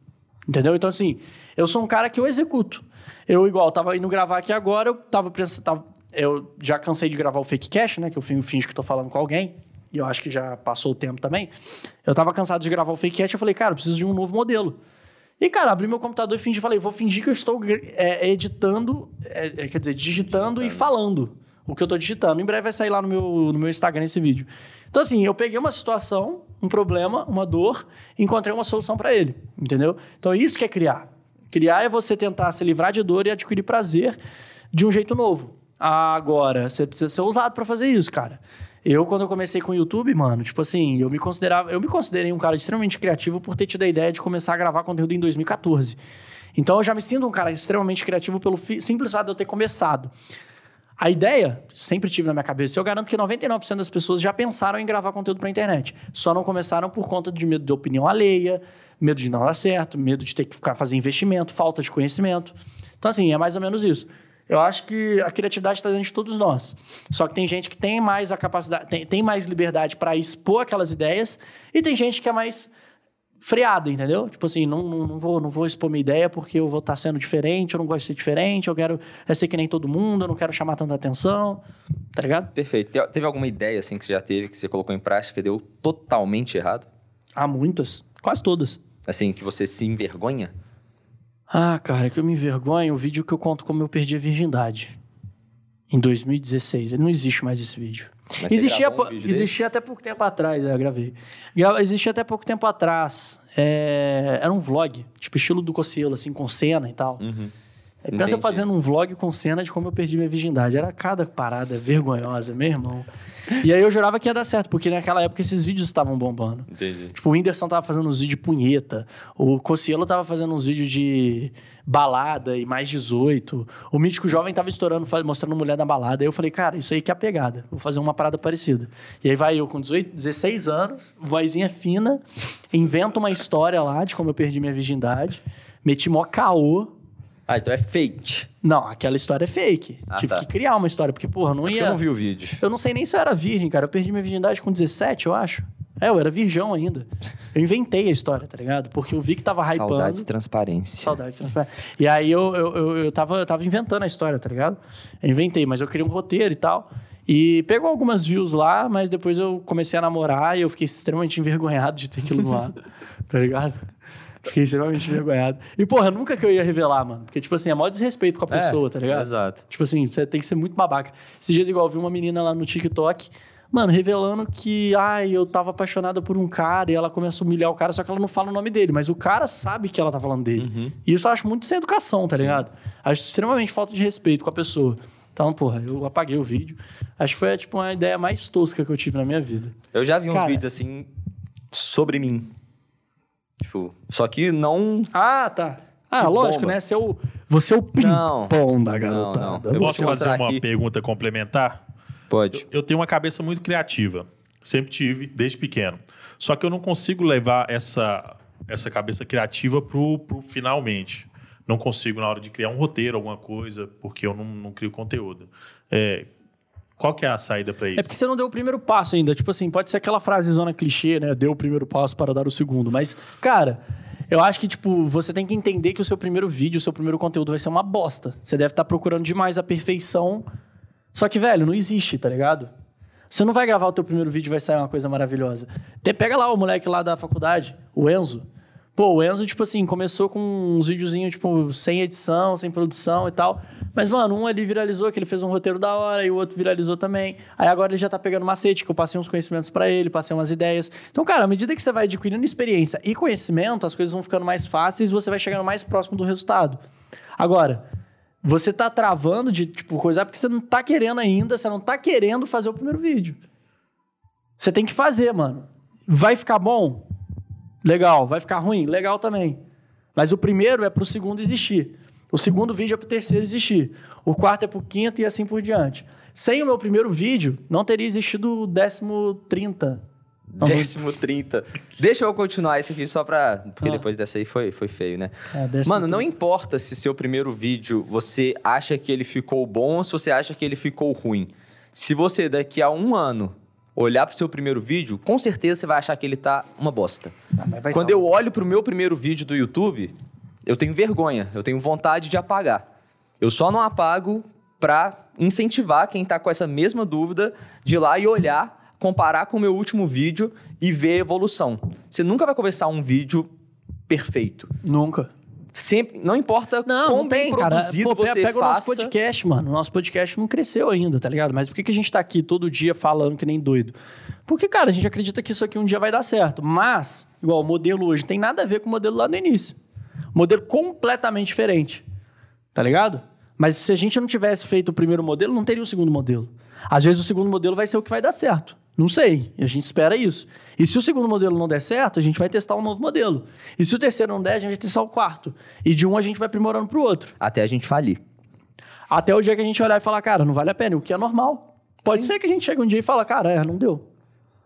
Entendeu? Então, assim, eu sou um cara que eu executo. Eu, igual, tava indo gravar aqui agora, eu tava pensando. tava- eu já cansei de gravar o fake cash, né? Que eu fin- finjo que tô falando com alguém. E eu acho que já passou o tempo também. Eu tava cansado de gravar o fake cash, eu falei, cara, eu preciso de um novo modelo. E, cara, abri meu computador e fingi, falei, vou fingir que eu estou é, editando, é, é, quer dizer, digitando e falando o que eu tô digitando. Em breve vai sair lá no meu, no meu Instagram esse vídeo. Então, assim, eu peguei uma situação, um problema, uma dor, e encontrei uma solução para ele, entendeu? Então, isso que é criar. Criar é você tentar se livrar de dor e adquirir prazer de um jeito novo. Agora, você precisa ser ousado para fazer isso, cara. Eu, quando eu comecei com o YouTube, mano, tipo assim, eu me considerava, eu me considerei um cara extremamente criativo por ter tido a ideia de começar a gravar conteúdo em 2014. Então eu já me sinto um cara extremamente criativo pelo simples fato de eu ter começado. A ideia sempre tive na minha cabeça. Eu garanto que 99% das pessoas já pensaram em gravar conteúdo para internet. Só não começaram por conta de medo de opinião alheia, medo de não dar certo, medo de ter que ficar fazer investimento, falta de conhecimento. Então assim, é mais ou menos isso. Eu acho que a criatividade está dentro de todos nós. Só que tem gente que tem mais a capacidade, tem, tem mais liberdade para expor aquelas ideias e tem gente que é mais freada, entendeu? Tipo assim, não, não, não vou, não vou expor minha ideia porque eu vou estar sendo diferente, eu não gosto de ser diferente, eu quero é ser que nem todo mundo, eu não quero chamar tanta atenção, tá ligado? Perfeito. Te- Teve alguma ideia assim que você já teve, que você colocou em prática e deu totalmente errado? Há muitas, quase todas. Assim, que você se envergonha? Ah, cara, que eu me envergonho o vídeo que eu conto como eu perdi a virgindade. Em 2016. Ele não existe mais esse vídeo. Mas existia um vídeo existia até pouco tempo atrás, é, eu gravei. Gra- Existia até pouco tempo atrás. é, era um vlog, tipo estilo do Cocielo, assim, com cena e tal. Aí pensa Entendi. fazendo um vlog com cena de como eu perdi minha virgindade. Era cada parada vergonhosa, meu irmão. E aí eu jurava que ia dar certo, porque naquela época esses vídeos estavam bombando. Entendi. Tipo, o Whindersson tava fazendo uns vídeos de punheta. O Cossielo tava fazendo uns vídeos de balada e mais 18. O Mítico Jovem tava estourando, mostrando mulher na balada. Aí eu falei, cara, isso aí que é a pegada. Vou fazer uma parada parecida. E aí vai eu com 18, 16 anos, vozinha fina, invento uma história lá de como eu perdi minha virgindade. Meti mó caô. Ah, então é fake. Não, aquela história é fake. Ah, Tive tá. que criar uma história, porque, porra, não Porque ia... eu não vi o vídeo. Eu não sei nem se eu era virgem, cara. Eu perdi minha virgindade com 17, eu acho. É, eu era virgão ainda. Eu inventei a história, tá ligado? Porque eu vi que tava hypando. Saudades de transparência. Saudade transparente. E aí eu, eu, eu, eu, tava, eu tava inventando a história, tá ligado? Eu inventei, mas eu queria um roteiro e tal. E pegou algumas views lá, mas depois eu comecei a namorar e eu fiquei extremamente envergonhado de ter aquilo ar, tá ligado? Fiquei extremamente envergonhado. E, porra, nunca que eu ia revelar, mano. Porque, tipo assim, é maior desrespeito com a É, pessoa, tá ligado? exato. Tipo assim, você tem que ser muito babaca. Esses dias, igual, eu vi uma menina lá no TikTok Mano, revelando que, ai, eu tava apaixonada por um cara e ela começa a humilhar o cara, só que ela não fala o nome dele, mas o cara sabe que ela tá falando dele. E isso eu acho muito sem educação, tá ligado? Acho extremamente falta de respeito com a pessoa. Então, porra, eu apaguei o vídeo. Acho que foi, tipo, uma ideia mais tosca que eu tive na minha vida. Eu já vi uns Cara. vídeos assim sobre mim. Tipo, só que não. Ah, tá. Ah, lógico, bomba. né? Você é o, você é o Não. pimpão da Não, garotada. não. Eu Posso vou fazer uma aqui. pergunta complementar? Pode. Eu tenho uma cabeça muito criativa. Sempre tive, desde pequeno. Só que eu não consigo levar essa, essa cabeça criativa pro, pro finalmente. Não consigo na hora de criar um roteiro, alguma coisa, porque eu não, não crio conteúdo. É, qual que é a saída para isso? É porque você não deu o primeiro passo ainda. Tipo assim, pode ser aquela frase zona clichê, né? Deu o primeiro passo para dar o segundo. Mas, cara, eu acho que, tipo, você tem que entender que o seu primeiro vídeo, o seu primeiro conteúdo vai ser uma bosta. Você deve estar procurando demais a perfeição. Só que, velho, não existe, tá ligado? Você não vai gravar o teu primeiro vídeo e vai sair uma coisa maravilhosa. Te- Pega lá o moleque lá da faculdade, o Enzo. Pô, o Enzo, tipo assim, começou com uns videozinhos, tipo, sem edição, sem produção e tal. Mas, mano, um ali viralizou, que ele fez um roteiro da hora, e o outro viralizou também. Aí agora ele já tá pegando macete, que eu passei uns conhecimentos pra ele, passei umas ideias. Então, cara, à medida que você vai adquirindo experiência e conhecimento, as coisas vão ficando mais fáceis e você vai chegando mais próximo do resultado. Agora, você tá travando de, tipo, coisa porque você não tá querendo ainda, você não tá querendo fazer o primeiro vídeo. Você tem que fazer, mano. Vai ficar bom? Legal. Vai ficar ruim? Legal também. Mas o primeiro é pro segundo existir. O segundo vídeo é pro terceiro existir. O quarto é pro quinto e assim por diante. Sem o meu primeiro vídeo, não teria existido o décimo 30. Não, Décimo 30. Deixa eu continuar esse aqui só pra. Porque Ah. depois dessa aí foi, foi feio, né? É, Mano, não 30. importa se seu primeiro vídeo você acha que ele ficou bom ou se você acha que ele ficou ruim. Se você daqui a um ano olhar pro seu primeiro vídeo, com certeza você vai achar que ele tá uma bosta. Ah, Quando eu olho pro meu primeiro vídeo do YouTube, eu tenho vergonha, eu tenho vontade de apagar. Eu só não apago pra incentivar quem tá com essa mesma dúvida de ir lá e olhar, comparar com o meu último vídeo e ver a evolução. Você nunca vai começar um vídeo perfeito. Nunca. Sempre, não importa Não, quão não bem tem, cara. produzido Pô, pe- você pega o nosso faça. podcast, mano. O nosso podcast não cresceu ainda, tá ligado? Mas por que, que a gente tá aqui todo dia falando que nem doido? Porque, cara, a gente acredita que isso aqui um dia vai dar certo. Mas, igual, o modelo hoje tem nada a ver com o modelo lá no início. Modelo completamente diferente. Tá ligado? Mas se a gente não tivesse feito o primeiro modelo, não teria o segundo modelo. Às vezes o segundo modelo vai ser o que vai dar certo. Não sei. A gente espera isso. E se o segundo modelo não der certo, a gente vai testar um novo modelo. E se o terceiro não der, a gente vai testar o quarto. E de um a gente vai aprimorando pro outro. Até a gente falir. Até o dia que a gente olhar e falar, cara, não vale a pena, o que é normal. Pode ser que a gente chegue um dia e fala, cara, é, não deu.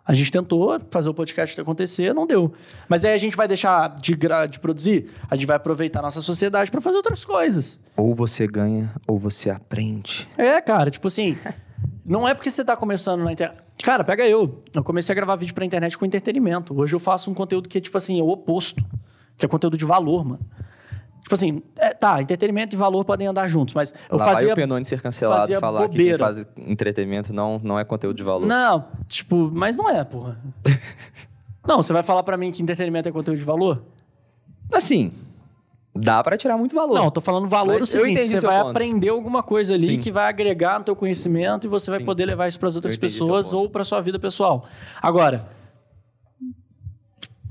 A gente tentou fazer o podcast acontecer, não deu. Mas aí a gente vai deixar de, de produzir? A gente vai aproveitar a nossa sociedade para fazer outras coisas. Ou você ganha, ou você aprende. É, cara, tipo assim, não é porque você tá começando na internet. Cara, pega eu. Eu comecei a gravar vídeo pra internet com entretenimento. Hoje eu faço um conteúdo que é, tipo assim, é o oposto. Que é conteúdo de valor, mano. Tipo assim, é, tá, entretenimento e valor podem andar juntos, mas eu Lá fazia. vai o Penone ser cancelado e falar que bobeira. quem faz entretenimento não, não é conteúdo de valor. Não, tipo, mas não é, porra. não, você vai falar pra mim que entretenimento é conteúdo de valor? Assim, dá pra tirar muito valor. Não, tô falando valor Mas o seguinte, você vai ponto. aprender alguma coisa ali Sim. que vai agregar no teu conhecimento e você vai Sim. poder levar isso para as outras pessoas ou para sua vida pessoal. Agora,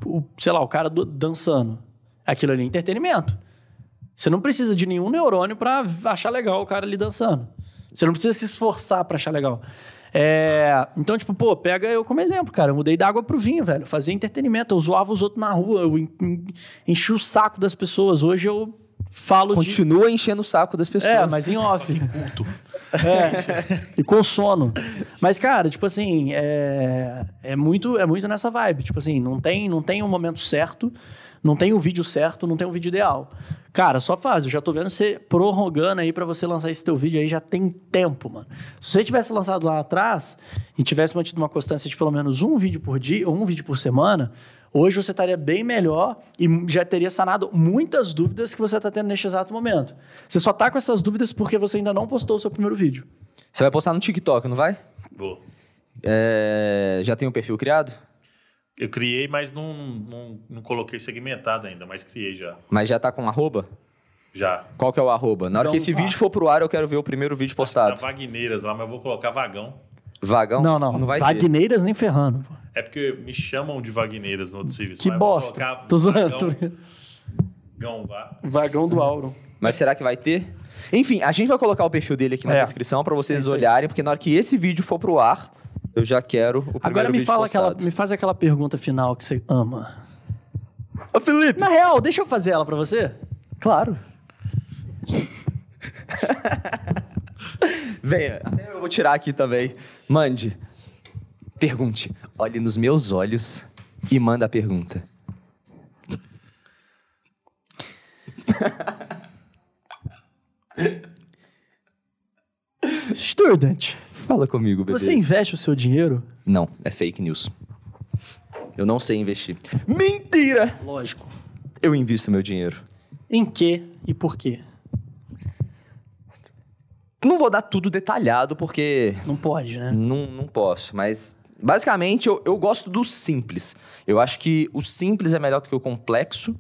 o, sei lá, o cara do- dançando, aquilo ali é entretenimento. Você não precisa de nenhum neurônio para achar legal o cara ali dançando. Você não precisa se esforçar para achar legal. É, então, tipo, pô, pega eu como exemplo, cara. Eu mudei da água pro vinho, velho. Eu fazia entretenimento, eu zoava os outros na rua, eu en- en- enchi o saco das pessoas. Hoje eu falo de Continua enchendo o saco das pessoas. é, mas em off. É, e com sono. Mas, cara, tipo assim, é, é, muito, é muito nessa vibe. Tipo assim, não tem, não tem um momento certo, não tem um vídeo certo, não tem um vídeo ideal. Cara, só faz. Eu já tô vendo você prorrogando aí pra você lançar esse teu vídeo aí já tem tempo, mano. Se você tivesse lançado lá atrás e tivesse mantido uma constância de pelo menos um vídeo por dia, ou um vídeo por semana, hoje você estaria bem melhor e já teria sanado muitas dúvidas que você está tendo neste exato momento. Você só tá com essas dúvidas porque você ainda não postou o seu primeiro vídeo. Você vai postar no TikTok, não vai? Vou. É, Já tem um perfil criado? Eu criei, mas não, não, não coloquei segmentado ainda, mas criei já. Mas já tá com arroba? Já. Qual que é o arroba? Na hora Não que esse tá. vídeo for pro ar, eu quero ver o primeiro vídeo Na postado. Vagneiras lá, mas eu vou colocar vagão. Vagão? Não, não. Não vai ter. Vagneiras nem ferrando. É porque me chamam de Vagneiras no outro serviço. Que bosta. Tô zoando. Vagão. Vagão, vá. Vagão do Auron. Mas será que vai ter? Enfim, a gente vai colocar o perfil dele aqui na É. descrição pra vocês É olharem, porque na hora que esse vídeo for pro ar, eu já quero o primeiro Agora me vídeo fala aquela, postado. me faz aquela pergunta final que você ama. Ô, Felipe! Na real, deixa eu fazer ela pra você? Claro. Venha, até eu vou tirar aqui também. Mande. Pergunte. Olhe nos meus olhos e manda a pergunta. Student, Fala comigo, bebê. você investe o seu dinheiro? Não, é fake news. Eu não sei investir. Mentira! Lógico. Eu invisto meu dinheiro. Em que e por quê? Não vou dar tudo detalhado, porque Não pode, né? Não, não posso, mas basicamente eu, eu gosto do simples. Eu acho que o simples é melhor do que o complexo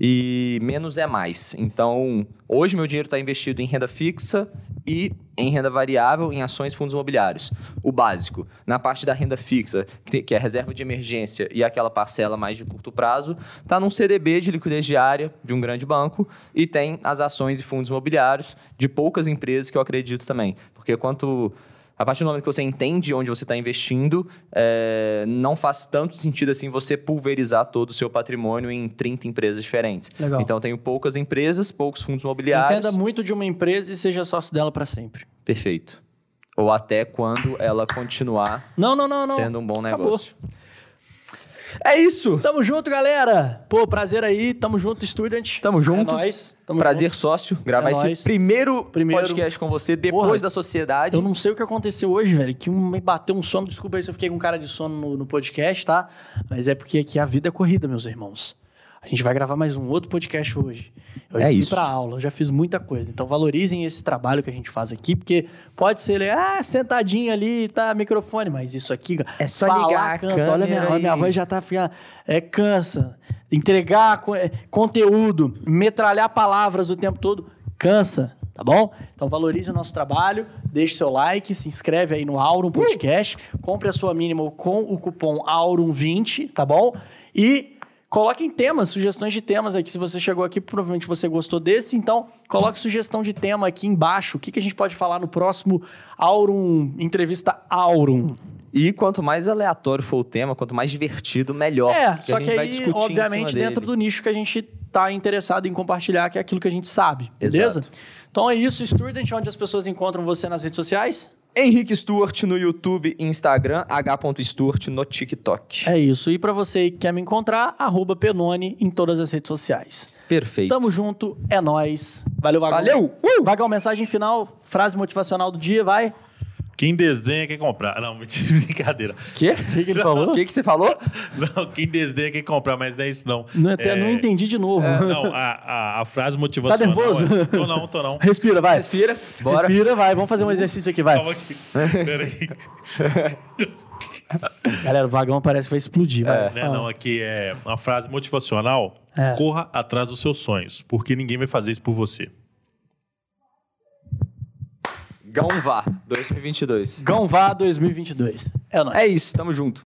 e menos é mais. Então, hoje meu dinheiro está investido em renda fixa e em renda variável em ações fundos imobiliários. O básico. Na parte da renda fixa, que é reserva de emergência e aquela parcela mais de curto prazo, está num CDB de liquidez diária de um grande banco e tem as ações e fundos imobiliários de poucas empresas que eu acredito também. Porque quanto a partir do momento que você entende onde você está investindo, é, não faz tanto sentido assim você pulverizar todo o seu patrimônio em 30 empresas diferentes. Legal. Então, eu tenho poucas empresas, poucos fundos imobiliários. Entenda muito de uma empresa e seja sócio dela pra sempre. Perfeito. Ou até quando ela continuar Não, não, não, não. sendo um bom Acabou. É isso! Tamo junto, galera. Pô, prazer aí. Tamo junto, Student. Tamo junto. É nóis. Tamo Prazer junto. sócio, gravar É esse nóis. primeiro, Primeiro. podcast com você depois Porra, da sociedade. Eu não sei o que aconteceu hoje, velho. Que me bateu um sono. Desculpa aí se eu fiquei com cara de sono no, no podcast, tá? Mas é porque aqui a vida é corrida, meus irmãos. A gente vai gravar mais um outro podcast hoje. Eu É isso. pra aula, eu já fiz muita coisa. Então valorizem esse trabalho que a gente faz aqui, porque pode ser, ah, sentadinho ali, tá, microfone, mas isso aqui... É só falar ligar cansa. Olha, minha, olha, minha voz já tá ficando... É, cansa. Entregar é, conteúdo, metralhar palavras o tempo todo, cansa. Tá bom? Então valorize o nosso trabalho, deixe seu like, se inscreve aí no Aurum Podcast, compre a sua mínima com o cupom Aurum20, tá bom? E coloquem temas, sugestões de temas aqui. Se você chegou aqui, provavelmente você gostou desse, então coloque sugestão de tema aqui embaixo. O que, que a gente pode falar no próximo Aurum, entrevista Aurum? E quanto mais aleatório for o tema, quanto mais divertido, melhor. É, só a que aí, obviamente, dentro dele. do nicho que a gente tá interessado em compartilhar, que é aquilo que a gente sabe, beleza? Exato. Então é isso, Student, onde as pessoas encontram você nas redes sociais? Henrique Stuart no YouTube e Instagram, h.stuart no TikTok. É isso. E pra você que quer me encontrar, arroba Penone em todas as redes sociais. Perfeito. Tamo junto, é nóis. Valeu, Vagão. Valeu! Uh! Vagão, mensagem final, frase motivacional do dia, vai. Quem desenha quer comprar. Não, mentira, brincadeira. Quê? O que, que ele falou? O que, que você falou? Não, quem desenha quer comprar, mas não é isso não. Não, até É, não entendi de novo. Não, a, a, a frase motivacional... nervoso? É... Tô não, tô não. Respira, vai. Respira. Bora. Respira, vai. Vamos fazer um exercício aqui, vai. Calma aqui. Peraí. Galera, o vagão parece que vai explodir. vai. Né, não, aqui é uma frase motivacional. É. Corra atrás dos seus sonhos, porque ninguém vai fazer isso por você. Gão Vá 2022. Gão Vá 2022. É nóis. É isso, tamo junto.